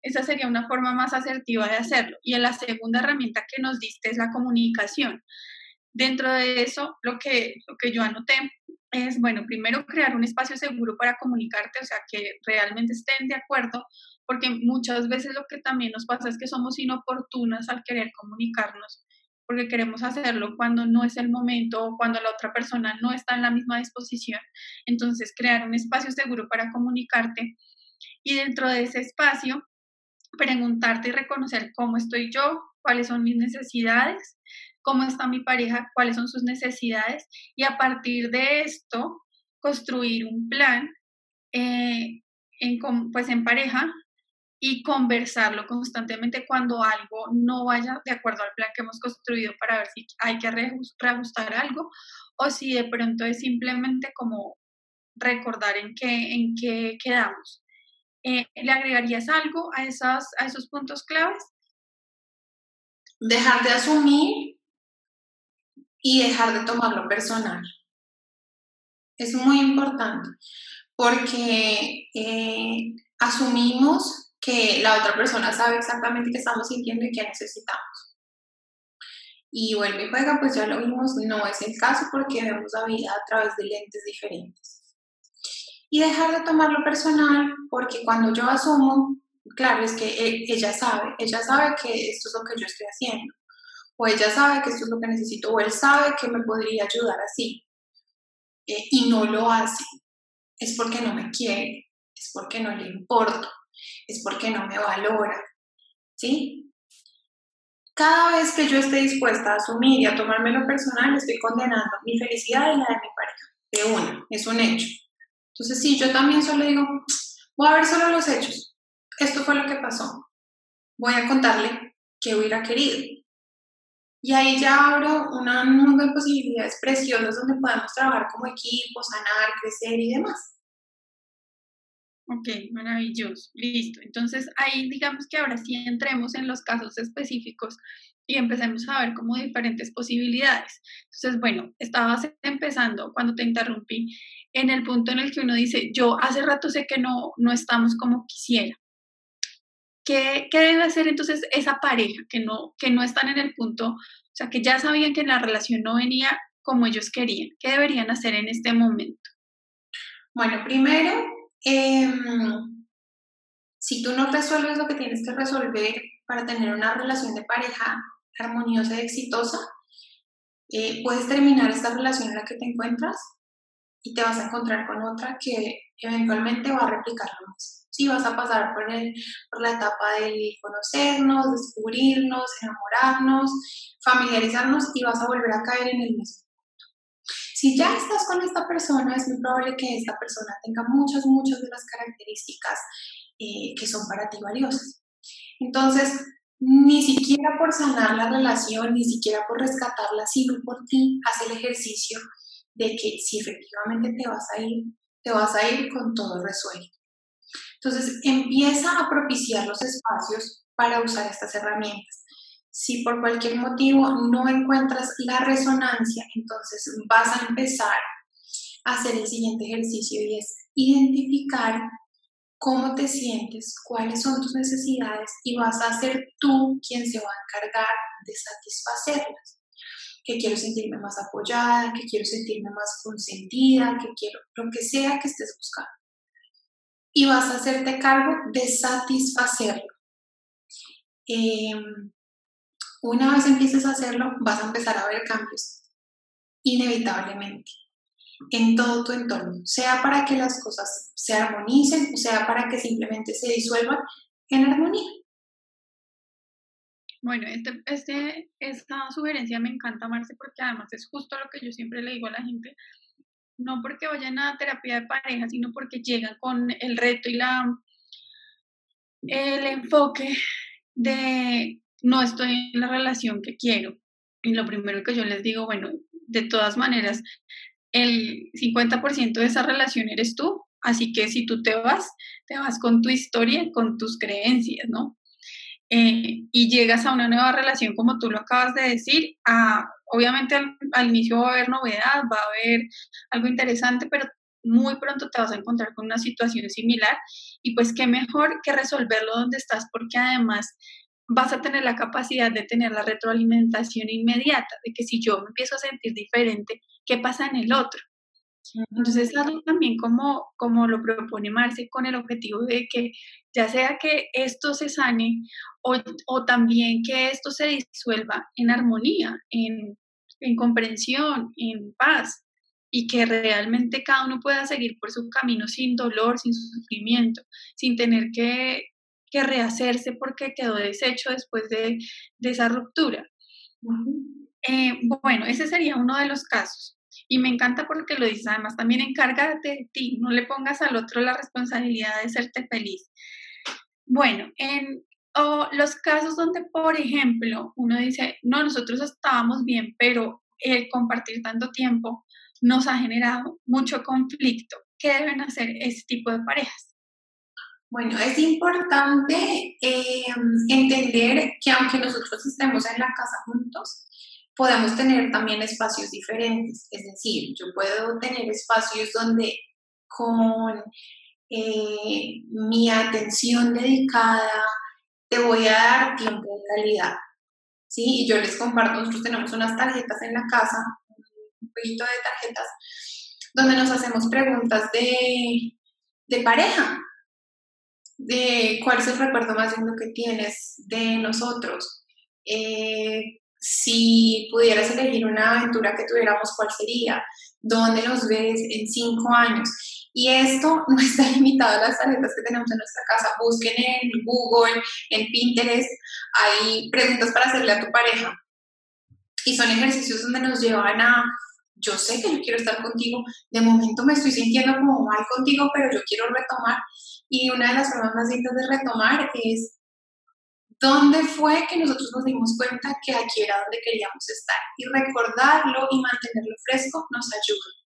Esa sería una forma más asertiva de hacerlo. Y la segunda herramienta que nos diste es la comunicación. Dentro de eso, lo que, lo que yo anoté es, bueno, primero crear un espacio seguro para comunicarte, o sea, que realmente estén de acuerdo, porque muchas veces lo que también nos pasa es que somos inoportunas al querer comunicarnos, porque queremos hacerlo cuando no es el momento o cuando la otra persona no está en la misma disposición. Entonces, crear un espacio seguro para comunicarte y dentro de ese espacio, preguntarte y reconocer cómo estoy yo, cuáles son mis necesidades, cómo está mi pareja, cuáles son sus necesidades y a partir de esto construir un plan eh, en, pues en pareja y conversarlo constantemente cuando algo no vaya de acuerdo al plan que hemos construido para ver si hay que reajustar algo o si de pronto es simplemente como recordar en qué, en qué quedamos. Eh, ¿Le agregarías algo a, esas, a esos puntos claves? Dejar de asumir y dejar de tomarlo personal. Es muy importante porque eh, asumimos que la otra persona sabe exactamente qué estamos sintiendo y qué necesitamos. Y vuelve y juega, pues ya lo vimos, no es el caso porque vemos la vida a través de lentes diferentes. Y dejar de tomarlo personal porque cuando yo asumo, claro, es que e, ella sabe, ella sabe que esto es lo que yo estoy haciendo, o ella sabe que esto es lo que necesito, o él sabe que me podría ayudar así, eh, y no lo hace. Es porque no me quiere, es porque no le importo, es porque no me valora, ¿sí? Cada vez que yo esté dispuesta a asumir y a tomármelo personal, estoy condenando mi felicidad y la de mi pareja. De una, es un hecho. Entonces, sí, yo también solo digo, voy a ver solo los hechos. Esto fue lo que pasó. Voy a contarle qué hubiera querido. Y ahí ya abro una mundo de posibilidades preciosas donde podemos trabajar como equipo, sanar, crecer y demás. Ok, maravilloso, listo. Entonces ahí digamos que ahora sí entremos en los casos específicos y empecemos a ver como diferentes posibilidades. Entonces, bueno, estabas empezando cuando te interrumpí en el punto en el que uno dice, yo hace rato sé que no, no estamos como quisiera. ¿Qué, ¿Qué, debe hacer entonces esa pareja que no, que no están en el punto, o sea, que ya sabían que la relación no venía como ellos querían? ¿Qué deberían hacer en este momento? Bueno, primero, em, si tú no resuelves lo que tienes que resolver para tener una relación de pareja armoniosa y exitosa, eh, puedes terminar esta relación en la que te encuentras y te vas a encontrar con otra que eventualmente va a replicar lo mismo. Sí, vas a pasar por, el, por la etapa del conocernos, descubrirnos, enamorarnos, familiarizarnos y vas a volver a caer en el mismo punto. Si ya estás con esta persona, es muy probable que esta persona tenga muchas, muchas de las características eh, que son para ti valiosas. Entonces, ni siquiera por sanar la relación, ni siquiera por rescatarla, sino por ti, haz el ejercicio de que si efectivamente te vas a ir, te vas a ir con todo resuelto. Entonces, empieza a propiciar los espacios para usar estas herramientas. Si por cualquier motivo no encuentras la resonancia, entonces vas a empezar a hacer el siguiente ejercicio y es identificar cómo te sientes, cuáles son tus necesidades y vas a ser tú quien se va a encargar de satisfacerlas. Que quiero sentirme más apoyada, que quiero sentirme más consentida, que quiero lo que sea que estés buscando. Y vas a hacerte cargo de satisfacerlo. Em, una vez empieces a hacerlo, vas a empezar a ver cambios, inevitablemente en todo tu entorno, sea para que las cosas se armonicen o sea para que simplemente se disuelvan en armonía. Bueno, este, este, esta sugerencia me encanta, Marce, porque además es justo lo que yo siempre le digo a la gente, no porque vayan a terapia de pareja, sino porque llegan con el reto y la el enfoque de no estoy en la relación que quiero. Y lo primero que yo les digo, bueno, de todas maneras, el 50% de esa relación eres tú, así que si tú te vas, te vas con tu historia, con tus creencias, ¿no? Eh, y llegas a una nueva relación, como tú lo acabas de decir, obviamente al, inicio va a haber novedad, va a haber algo interesante, pero muy pronto te vas a encontrar con una situación similar y pues qué mejor que resolverlo donde estás porque además vas a tener la capacidad de tener la retroalimentación inmediata, de que si yo me empiezo a sentir diferente, ¿qué pasa en el otro? Entonces, algo también como, como lo propone Marce con el objetivo de que ya sea que esto se sane o, o también que esto se disuelva en armonía, en, en comprensión, en paz y que realmente cada uno pueda seguir por su camino sin dolor, sin sufrimiento, sin tener que que rehacerse porque quedó deshecho después de, esa ruptura. Eh, bueno, ese sería uno de los casos. Y me encanta porque lo dices, además también encárgate de ti, no le pongas al otro la responsabilidad de serte feliz. Bueno, en los casos donde, por ejemplo, uno dice, no, nosotros estábamos bien, pero el compartir tanto tiempo nos ha generado mucho conflicto. ¿Qué deben hacer ese tipo de parejas? Bueno, es importante eh, entender que aunque nosotros estemos en la casa juntos, podemos tener también espacios diferentes. Es decir, yo puedo tener espacios donde con eh, mi atención dedicada te voy a dar tiempo de calidad. ¿sí? Y yo les comparto, nosotros tenemos unas tarjetas en la casa, un poquito de tarjetas, donde nos hacemos preguntas de, de pareja, de cuál es el recuerdo más lindo que tienes de nosotros. Eh, si pudieras elegir una aventura que tuviéramos, ¿cuál sería? ¿Dónde nos ves en cinco años? Y esto no está limitado a las tarjetas que tenemos en nuestra casa. Busquen en Google, en Pinterest, hay preguntas para hacerle a tu pareja. Y son ejercicios donde nos llevan a, yo sé que yo quiero estar contigo, de momento me estoy sintiendo como mal contigo, pero yo quiero retomar. Y una de las formas más lindas de retomar es dónde fue que nosotros nos dimos cuenta que aquí era donde queríamos estar. Y recordarlo y mantenerlo fresco nos ayuda.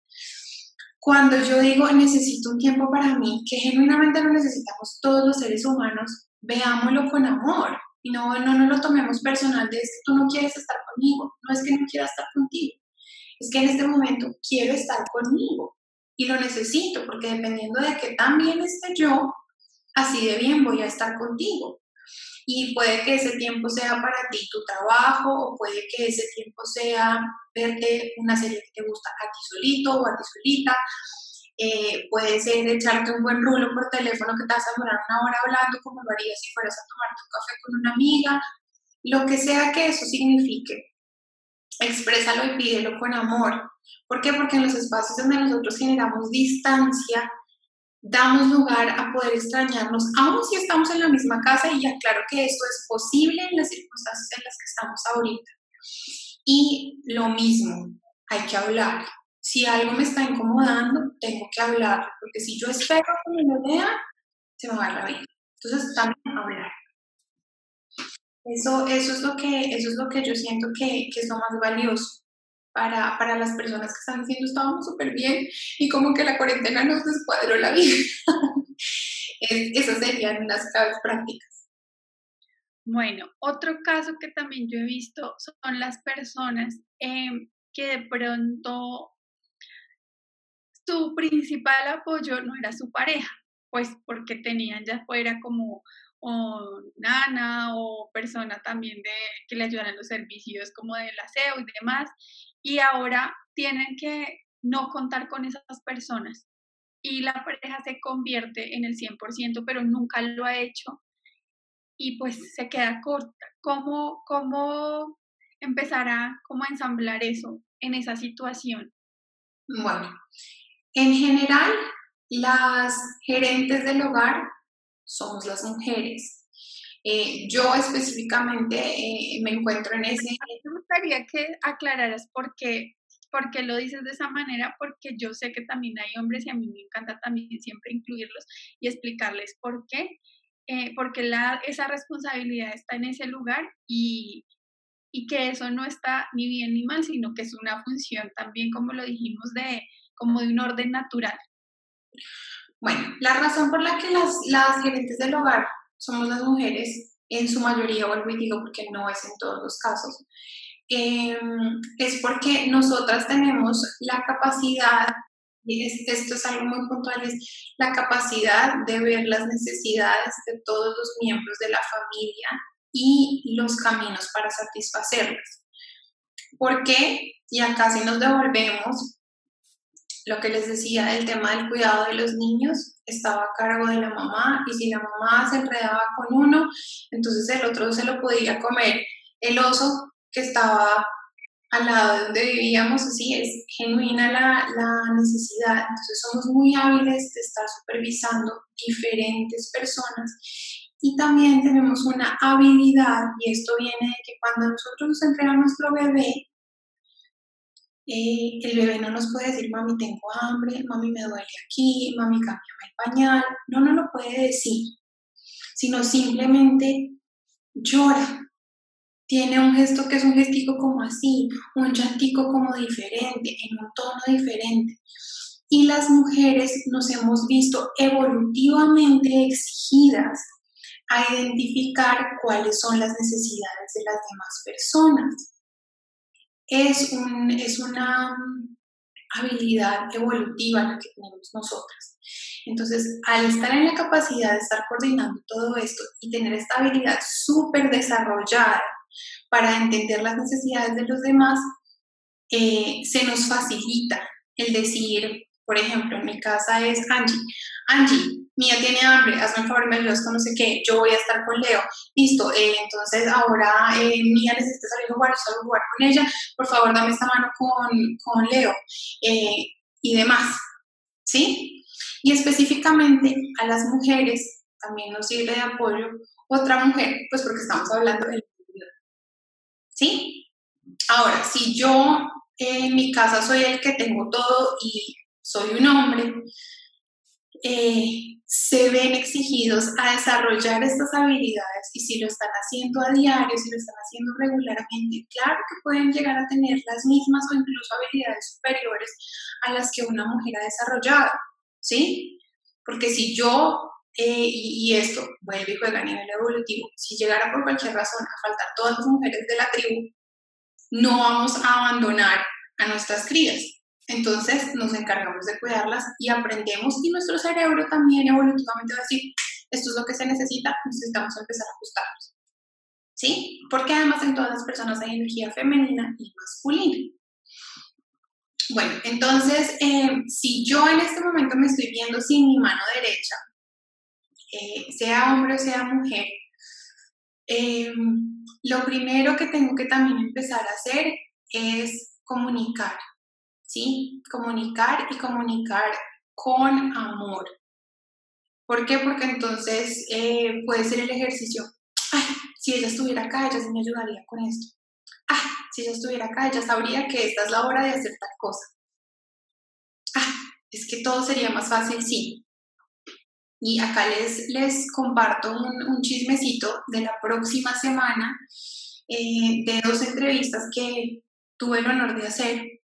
Cuando yo digo necesito un tiempo para mí, que genuinamente lo necesitamos todos los seres humanos, veámoslo con amor y no, no, no lo tomemos personal de es que tú no quieres estar conmigo, no es que no quiera estar contigo, es que en este momento quiero estar conmigo y lo necesito porque dependiendo de que tan bien esté yo, así de bien voy a estar contigo. Y puede que ese tiempo sea para ti tu trabajo, o puede que ese tiempo sea verte una serie que te gusta a ti solito o a ti solita. Eh, puede ser echarte un buen rulo por teléfono que te vas a durar una hora hablando como lo harías si fueras a tomar tu café con una amiga. Lo que sea que eso signifique, exprésalo y pídelo con amor. ¿Por qué? Porque en los espacios donde nosotros generamos distancia, damos lugar a poder extrañarnos, aun si estamos en la misma casa, y ya claro que esto es posible en las circunstancias en las que estamos ahorita. Y lo mismo, hay que hablar. Si algo me está incomodando, tengo que hablar, porque si yo espero que me lo vean, se me va a la vida. Entonces, también hablar. Eso, eso, es lo que, eso es lo que yo siento que, que es lo más valioso para, para las personas que están diciendo estábamos súper bien y como que la cuarentena nos descuadró la vida. Esas serían unas claves prácticas. Bueno, otro caso que también yo he visto son las personas em, que de pronto su principal apoyo no era su pareja, pues porque tenían ya fuera como o nana o persona también de que le ayudan en los servicios como del aseo y demás y ahora tienen que no contar con esas personas y la pareja se convierte en el 100%, pero nunca lo ha hecho y pues se queda corta. ¿Cómo, cómo empezará cómo ensamblar eso en esa situación? Bueno, en general, las gerentes del hogar somos las mujeres. Eh, yo específicamente eh, me encuentro en ese... Me gustaría que aclararas por qué, por qué lo dices de esa manera, porque yo sé que también hay hombres y a mí me encanta también siempre incluirlos y explicarles por qué, eh, porque la, esa responsabilidad está en ese lugar y, y que eso no está ni bien ni mal, sino que es una función también, como lo dijimos, de como de un orden natural. Bueno, la razón por la que las, las gerentes del hogar somos las mujeres, en su mayoría, vuelvo y digo porque no es en todos los casos, em, es porque nosotras tenemos la capacidad, y esto es algo muy puntual, es la capacidad de ver las necesidades de todos los miembros de la familia y los caminos para satisfacerlas. ¿Por qué? Y acá si nos devolvemos lo que les decía, el tema del cuidado de los niños estaba a cargo de la mamá y si la mamá se enredaba con uno, entonces el otro se lo podía comer. El oso que estaba al lado de donde vivíamos, así es genuina la, la necesidad. Entonces somos muy hábiles de estar supervisando diferentes personas Y también tenemos una habilidad, y esto viene de que cuando nosotros nos entrega nuestro bebé, eh, el bebé no nos puede decir, mami, tengo hambre, mami, me duele aquí, mami, cámbiame el pañal. No, no lo puede decir, sino simplemente llora. Tiene un gesto que es un gestico como así, un llantico como diferente, en un tono diferente. Y las mujeres nos hemos visto evolutivamente exigidas a identificar cuáles son las necesidades de las demás personas es, un, es una habilidad evolutiva la que tenemos nosotras. Entonces, al estar en la capacidad de estar coordinando todo esto y tener esta habilidad súper desarrollada para entender las necesidades de los demás, eh, se nos facilita el decir, por ejemplo, en mi casa es Angie, Angie, Mía tiene hambre, hazme un favor, me ayudas con no sé qué, yo voy a estar con Leo, listo, eh, entonces ahora eh, Mía necesita salir a jugar, yo a jugar con ella, por favor dame esta mano con, con Leo eh, y demás, ¿sí? Y específicamente a las mujeres también nos sirve de apoyo otra mujer, pues porque estamos hablando del ¿sí? Ahora, si yo en mi casa soy el que tengo todo y soy un hombre, eh, se ven exigidos a desarrollar estas habilidades y si lo están haciendo a diario, si lo están haciendo regularmente, claro que pueden llegar a tener las mismas o incluso habilidades superiores a las que una mujer ha desarrollado, ¿sí? Porque si yo, eh, y, esto vuelve y juega a nivel evolutivo, si llegara por cualquier razón a faltar todas las mujeres de la tribu, no vamos a abandonar a nuestras crías, entonces nos encargamos de cuidarlas y aprendemos y nuestro cerebro también evolutivamente va a decir, esto es lo que se necesita, necesitamos empezar a ajustarnos. ¿Sí? Porque además en todas las personas hay energía femenina y masculina. Bueno, entonces, eh, si yo en este momento me estoy viendo sin mi mano derecha, eh, sea hombre o sea mujer, eh, lo primero que tengo que también empezar a hacer es comunicar. ¿Sí? Comunicar y comunicar con amor. ¿Por qué? Porque entonces eh, puede ser el ejercicio. Si ella estuviera acá, ella me ayudaría con esto. Ah, si ella estuviera acá, ella sabría que esta es la hora de hacer tal cosa. Ah, es que todo sería más fácil, sí. Y acá les, les comparto un, chismecito de la próxima semana eh, de dos entrevistas que tuve el honor de hacer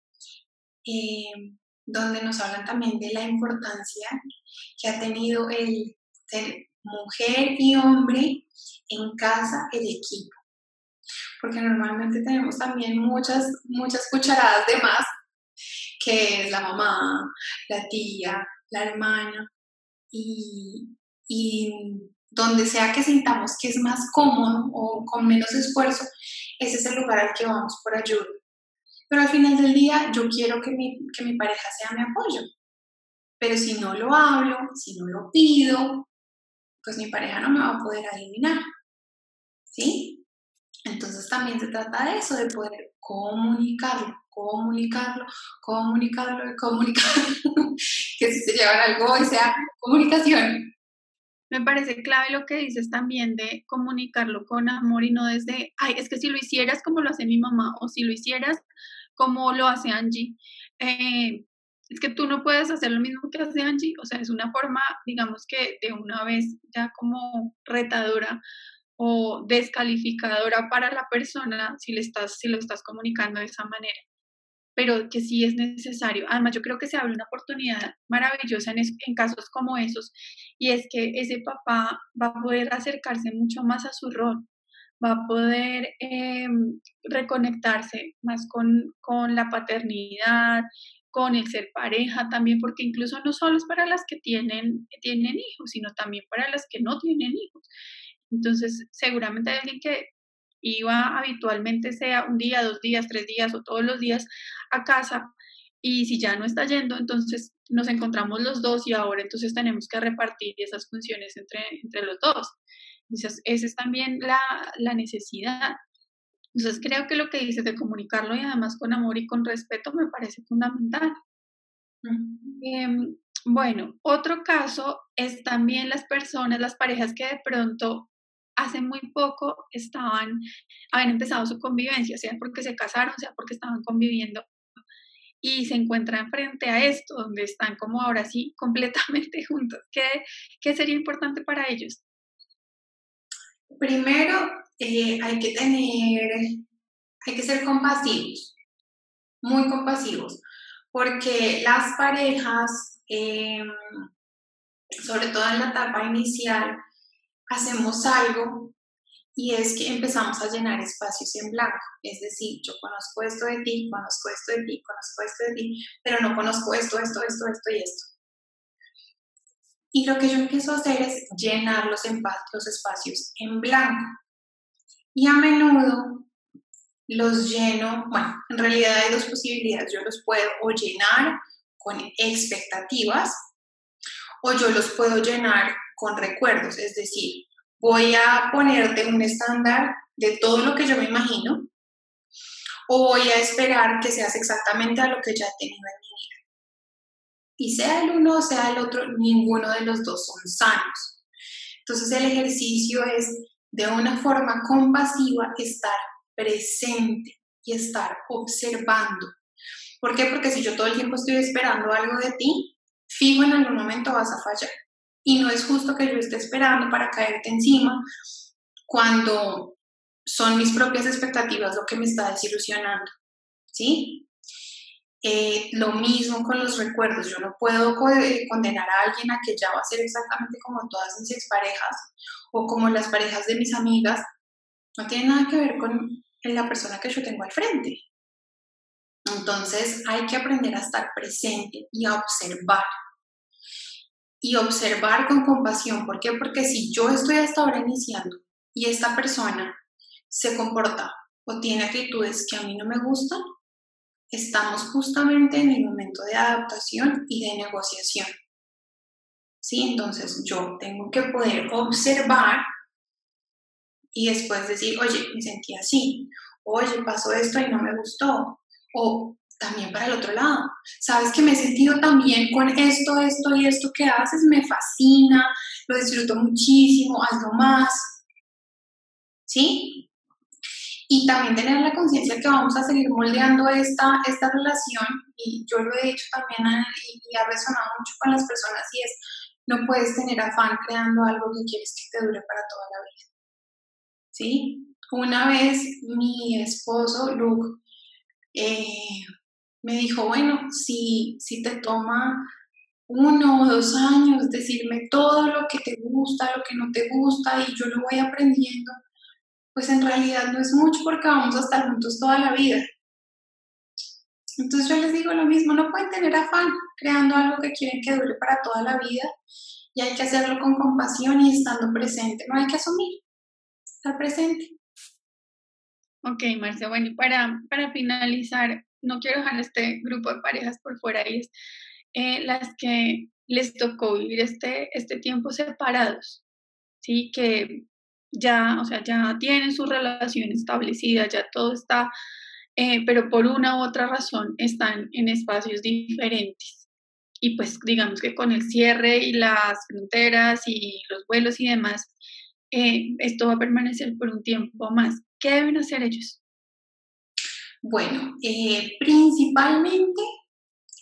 eh, donde nos hablan también de la importancia que ha tenido el ser mujer y hombre en casa, el equipo. Porque normalmente tenemos también muchas, muchas cucharadas de más, que es la mamá, la tía, la hermana, y, y donde sea que sintamos que es más cómodo o con menos esfuerzo, ese es el lugar al que vamos por ayuda. Pero al final del día yo quiero que mi, que mi pareja sea mi apoyo. Pero si no lo hablo, si no lo pido, pues mi pareja no me va a poder adivinar. ¿Sí? Entonces también se trata de eso, de poder comunicarlo, comunicarlo, comunicarlo comunicarlo. que si se llevan algo y sea comunicación. Me parece clave lo que dices también de comunicarlo con amor y no desde, ay, es que si lo hicieras como lo hace mi mamá o si lo hicieras como lo hace Angie, eh, es que tú no puedes hacer lo mismo que hace Angie, o sea, es una forma, digamos que de una vez ya como retadora o descalificadora para la persona si le estás si lo estás comunicando de esa manera pero que sí es necesario. Además, yo creo que se abre una oportunidad maravillosa en, casos como esos, y es que ese papá va a poder acercarse mucho más a su rol, va a poder em, reconectarse más con, con la paternidad, con el ser pareja también, porque incluso no solo es para las que tienen, tienen hijos, sino también para las que no tienen hijos. Entonces, seguramente hay alguien que iba habitualmente, sea un día, dos días, tres días o todos los días a casa, y si ya no está yendo, entonces nos encontramos los dos y ahora entonces tenemos que repartir esas funciones entre, entre los dos. Entonces, esa es también la, la necesidad. Entonces, creo que lo que dices de comunicarlo y además con amor y con respeto me parece fundamental. Em, Bueno, otro caso es también las personas, las parejas que de pronto hace muy poco estaban, habían empezado su convivencia, sea porque se casaron, sea porque estaban conviviendo y se encuentran frente a esto, donde están como ahora sí completamente juntos. ¿Qué, qué sería importante para ellos? Primero, eh, hay que tener, hay que ser compasivos, muy compasivos, porque las parejas, em, sobre todo en la etapa inicial, hacemos algo y es que empezamos a llenar espacios en blanco. Es decir, yo conozco esto de ti, conozco esto de ti, conozco esto de ti, pero no conozco esto, esto, esto, esto y esto. Y lo que yo empiezo a hacer es llenar los, los espacios en blanco. Y a menudo los lleno, bueno, en realidad hay dos posibilidades. Yo los puedo o llenar con expectativas o yo los puedo llenar con recuerdos, es decir, voy a ponerte un estándar de todo lo que yo me imagino o voy a esperar que seas exactamente a lo que ya he tenido en mi vida. Y sea el uno o sea el otro, ninguno de los dos son sanos. Entonces el ejercicio es de una forma compasiva estar presente y estar observando. ¿Por qué? Porque si yo todo el tiempo estoy esperando algo de ti, fijo en algún momento vas a fallar. Y no es justo que yo esté esperando para caerte encima cuando son mis propias expectativas lo que me está desilusionando. ¿Sí? Eh, lo mismo con los recuerdos. Yo no puedo eh, condenar a alguien a que ya va a ser exactamente como todas mis exparejas o como las parejas de mis amigas. No tiene nada que ver con la persona que yo tengo al frente. Entonces hay que aprender a estar presente y a observar y observar con compasión. ¿Por qué? Porque si yo estoy hasta ahora iniciando y esta persona se comporta o tiene actitudes que a mí no me gustan, estamos justamente en el momento de adaptación y de negociación. ¿Sí? Entonces yo tengo que poder observar y después decir, oye, me sentí así, oye, pasó esto y no me gustó, o también para el otro lado. Sabes que me he sentido también con esto, esto y esto que haces, me fascina, lo disfruto muchísimo, hazlo más. ¿Sí? Y también tener la conciencia que vamos a seguir moldeando esta, esta relación, y yo lo he dicho también y, ha resonado mucho con las personas, y es, no puedes tener afán creando algo que quieres que te dure para toda la vida. ¿Sí? Una vez mi esposo, Luke, eh, me dijo, bueno, si, si te toma uno o dos años decirme todo lo que te gusta, lo que no te gusta y yo lo voy aprendiendo, pues en realidad no es mucho porque vamos a estar juntos toda la vida. Entonces yo les digo lo mismo, no pueden tener afán creando algo que quieren que dure para toda la vida y hay que hacerlo con compasión y estando presente, no hay que asumir, estar presente. Ok, Marcia, bueno, y para, para finalizar, no quiero dejar este grupo de parejas por fuera y es eh, las que les tocó vivir este, este tiempo separados, ¿sí? Que ya, o sea, ya tienen su relación establecida, ya todo está, eh, pero por una u otra razón están en espacios diferentes. Y pues digamos que con el cierre y las fronteras y los vuelos y demás, eh, esto va a permanecer por un tiempo más. ¿Qué deben hacer ellos? Bueno, eh, principalmente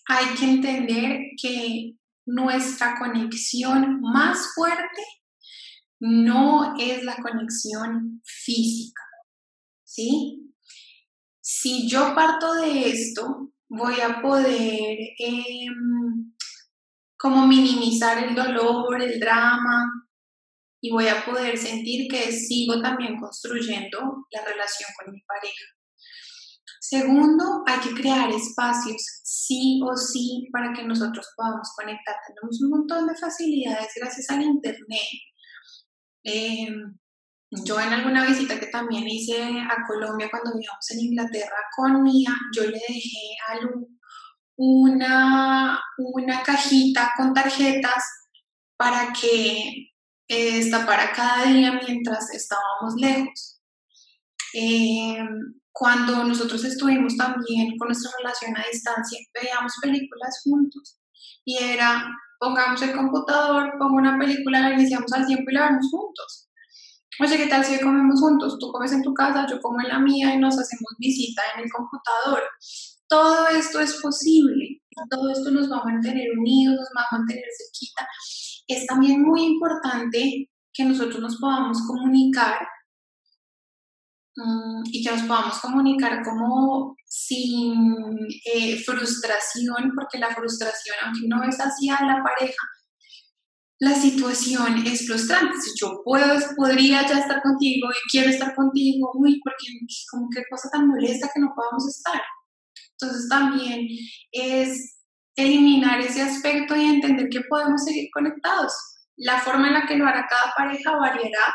hay que entender que nuestra conexión más fuerte no es la conexión física, ¿sí? Si yo parto de esto, voy a poder em, como minimizar el dolor, el drama, y voy a poder sentir que sigo también construyendo la relación con mi pareja. Segundo, hay que crear espacios sí o sí para que nosotros podamos conectar. Tenemos un montón de facilidades gracias al Internet. Em, yo en alguna visita que también hice a Colombia cuando vivíamos en Inglaterra con Mía, yo le dejé a Lu una, una cajita con tarjetas para que eh, para cada día mientras estábamos lejos. Eh, cuando nosotros estuvimos también con nuestra relación a distancia, veíamos películas juntos y era pongamos el computador, pongo una película, la iniciamos al tiempo y la vemos juntos. Oye, ¿qué tal si comemos juntos? Tú comes en tu casa, yo como en la mía y nos hacemos visita en el computador. Todo esto es posible, todo esto nos va a mantener unidos, nos va a mantener cerquita. Es también muy importante que nosotros nos podamos comunicar y que nos podamos comunicar como sin eh, frustración, porque la frustración, aunque no es hacia la pareja, la situación es frustrante. Si yo puedo, podría ya estar contigo y quiero estar contigo, uy, porque como qué cosa tan molesta que no podamos estar. Entonces también es eliminar ese aspecto y entender que podemos seguir conectados. La forma en la que lo hará cada pareja variará.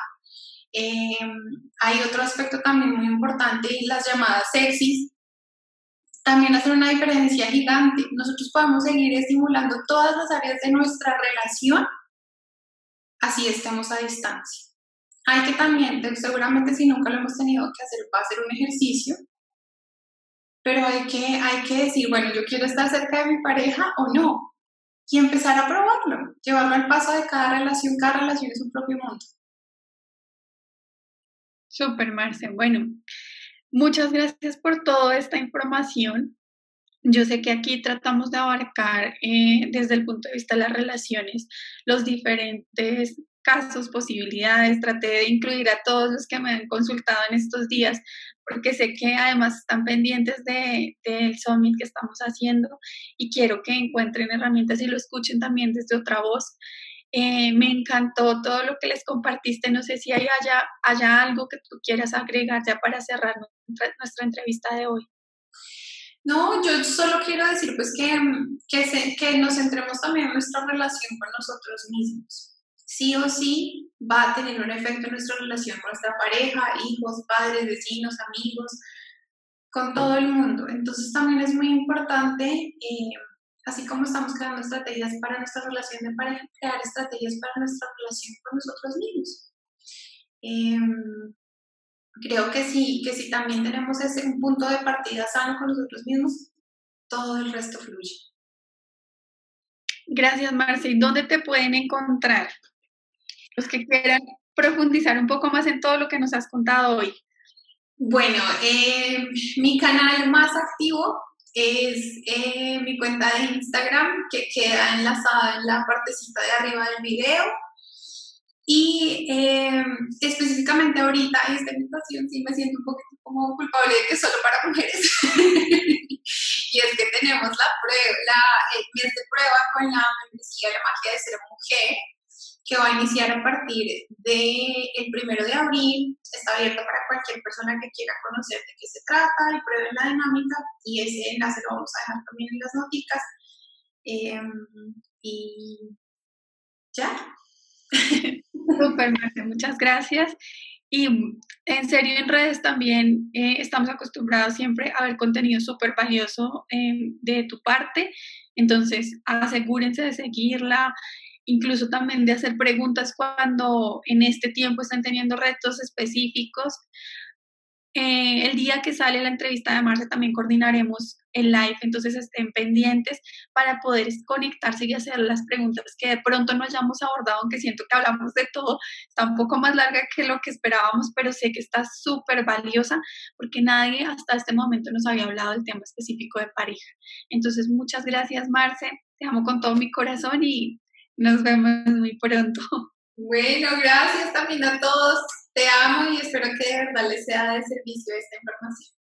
Em, hay otro aspecto también muy importante, las llamadas sexys. También hacen una diferencia gigante. Nosotros podemos seguir estimulando todas las áreas de nuestra relación, así estemos a distancia. Hay que también, seguramente si nunca lo hemos tenido que hacer, va a ser un ejercicio pero hay que, hay que decir, bueno, yo quiero estar cerca de mi pareja o no, y empezar a probarlo, llevarlo al paso de cada relación, cada relación es un propio mundo. Súper, Marce. Bueno, muchas gracias por toda esta información. Yo sé que aquí tratamos de abarcar eh, desde el punto de vista de las relaciones los diferentes casos, posibilidades. Traté de incluir a todos los que me han consultado en estos días porque sé que además están pendientes del de, summit que estamos haciendo y quiero que encuentren herramientas y lo escuchen también desde otra voz. Eh, me encantó todo lo que les compartiste. No sé si hay haya, haya algo que tú quieras agregar ya para cerrar nuestra, entrevista de hoy. No, yo solo quiero decir pues que, que, que nos centremos también en nuestra relación con nosotros mismos sí o sí va a tener un efecto en nuestra relación con nuestra pareja, hijos, padres, vecinos, amigos, con todo el mundo. Entonces también es muy importante, eh, así como estamos creando estrategias para nuestra relación de pareja, crear estrategias para nuestra relación con nosotros mismos. Em, creo que sí, que si también tenemos ese un punto de partida sano con nosotros mismos, todo el resto fluye. Gracias, Marci. ¿Dónde te pueden encontrar? los que quieran profundizar un poco más en todo lo que nos has contado hoy. Bueno, eh, mi canal más activo es eh, mi cuenta de Instagram que queda enlazada en la partecita de arriba del video. Y eh, específicamente ahorita, en esta invitación, sí me siento un poquito como culpable de que es solo para mujeres. y es que tenemos la prueba, la, mes de prueba con la membresía La Magia de Ser Mujer, que va a iniciar a partir del el primero de abril. Está abierto para cualquier persona que quiera conocer de qué se trata y pruebe la dinámica. Y ese enlace lo vamos a dejar también en las noticas. Em, y ya. Súper, muchas gracias. Y en serio, en redes también eh, estamos acostumbrados siempre a ver contenido súper valioso em, de tu parte. Entonces, asegúrense de seguirla, incluso también de hacer preguntas cuando en este tiempo están teniendo retos específicos. Eh, el día que sale la entrevista de Marce también coordinaremos el live, entonces estén pendientes para poder conectarse y hacer las preguntas que de pronto no hayamos abordado, aunque siento que hablamos de todo, está un poco más larga que lo que esperábamos, pero sé que está súper valiosa porque nadie hasta este momento nos había hablado del tema específico de pareja. Entonces, muchas gracias Marce, te amo con todo mi corazón y nos vemos muy pronto. Bueno, gracias también a todos. Te amo y espero que de verdad les sea de servicio esta información.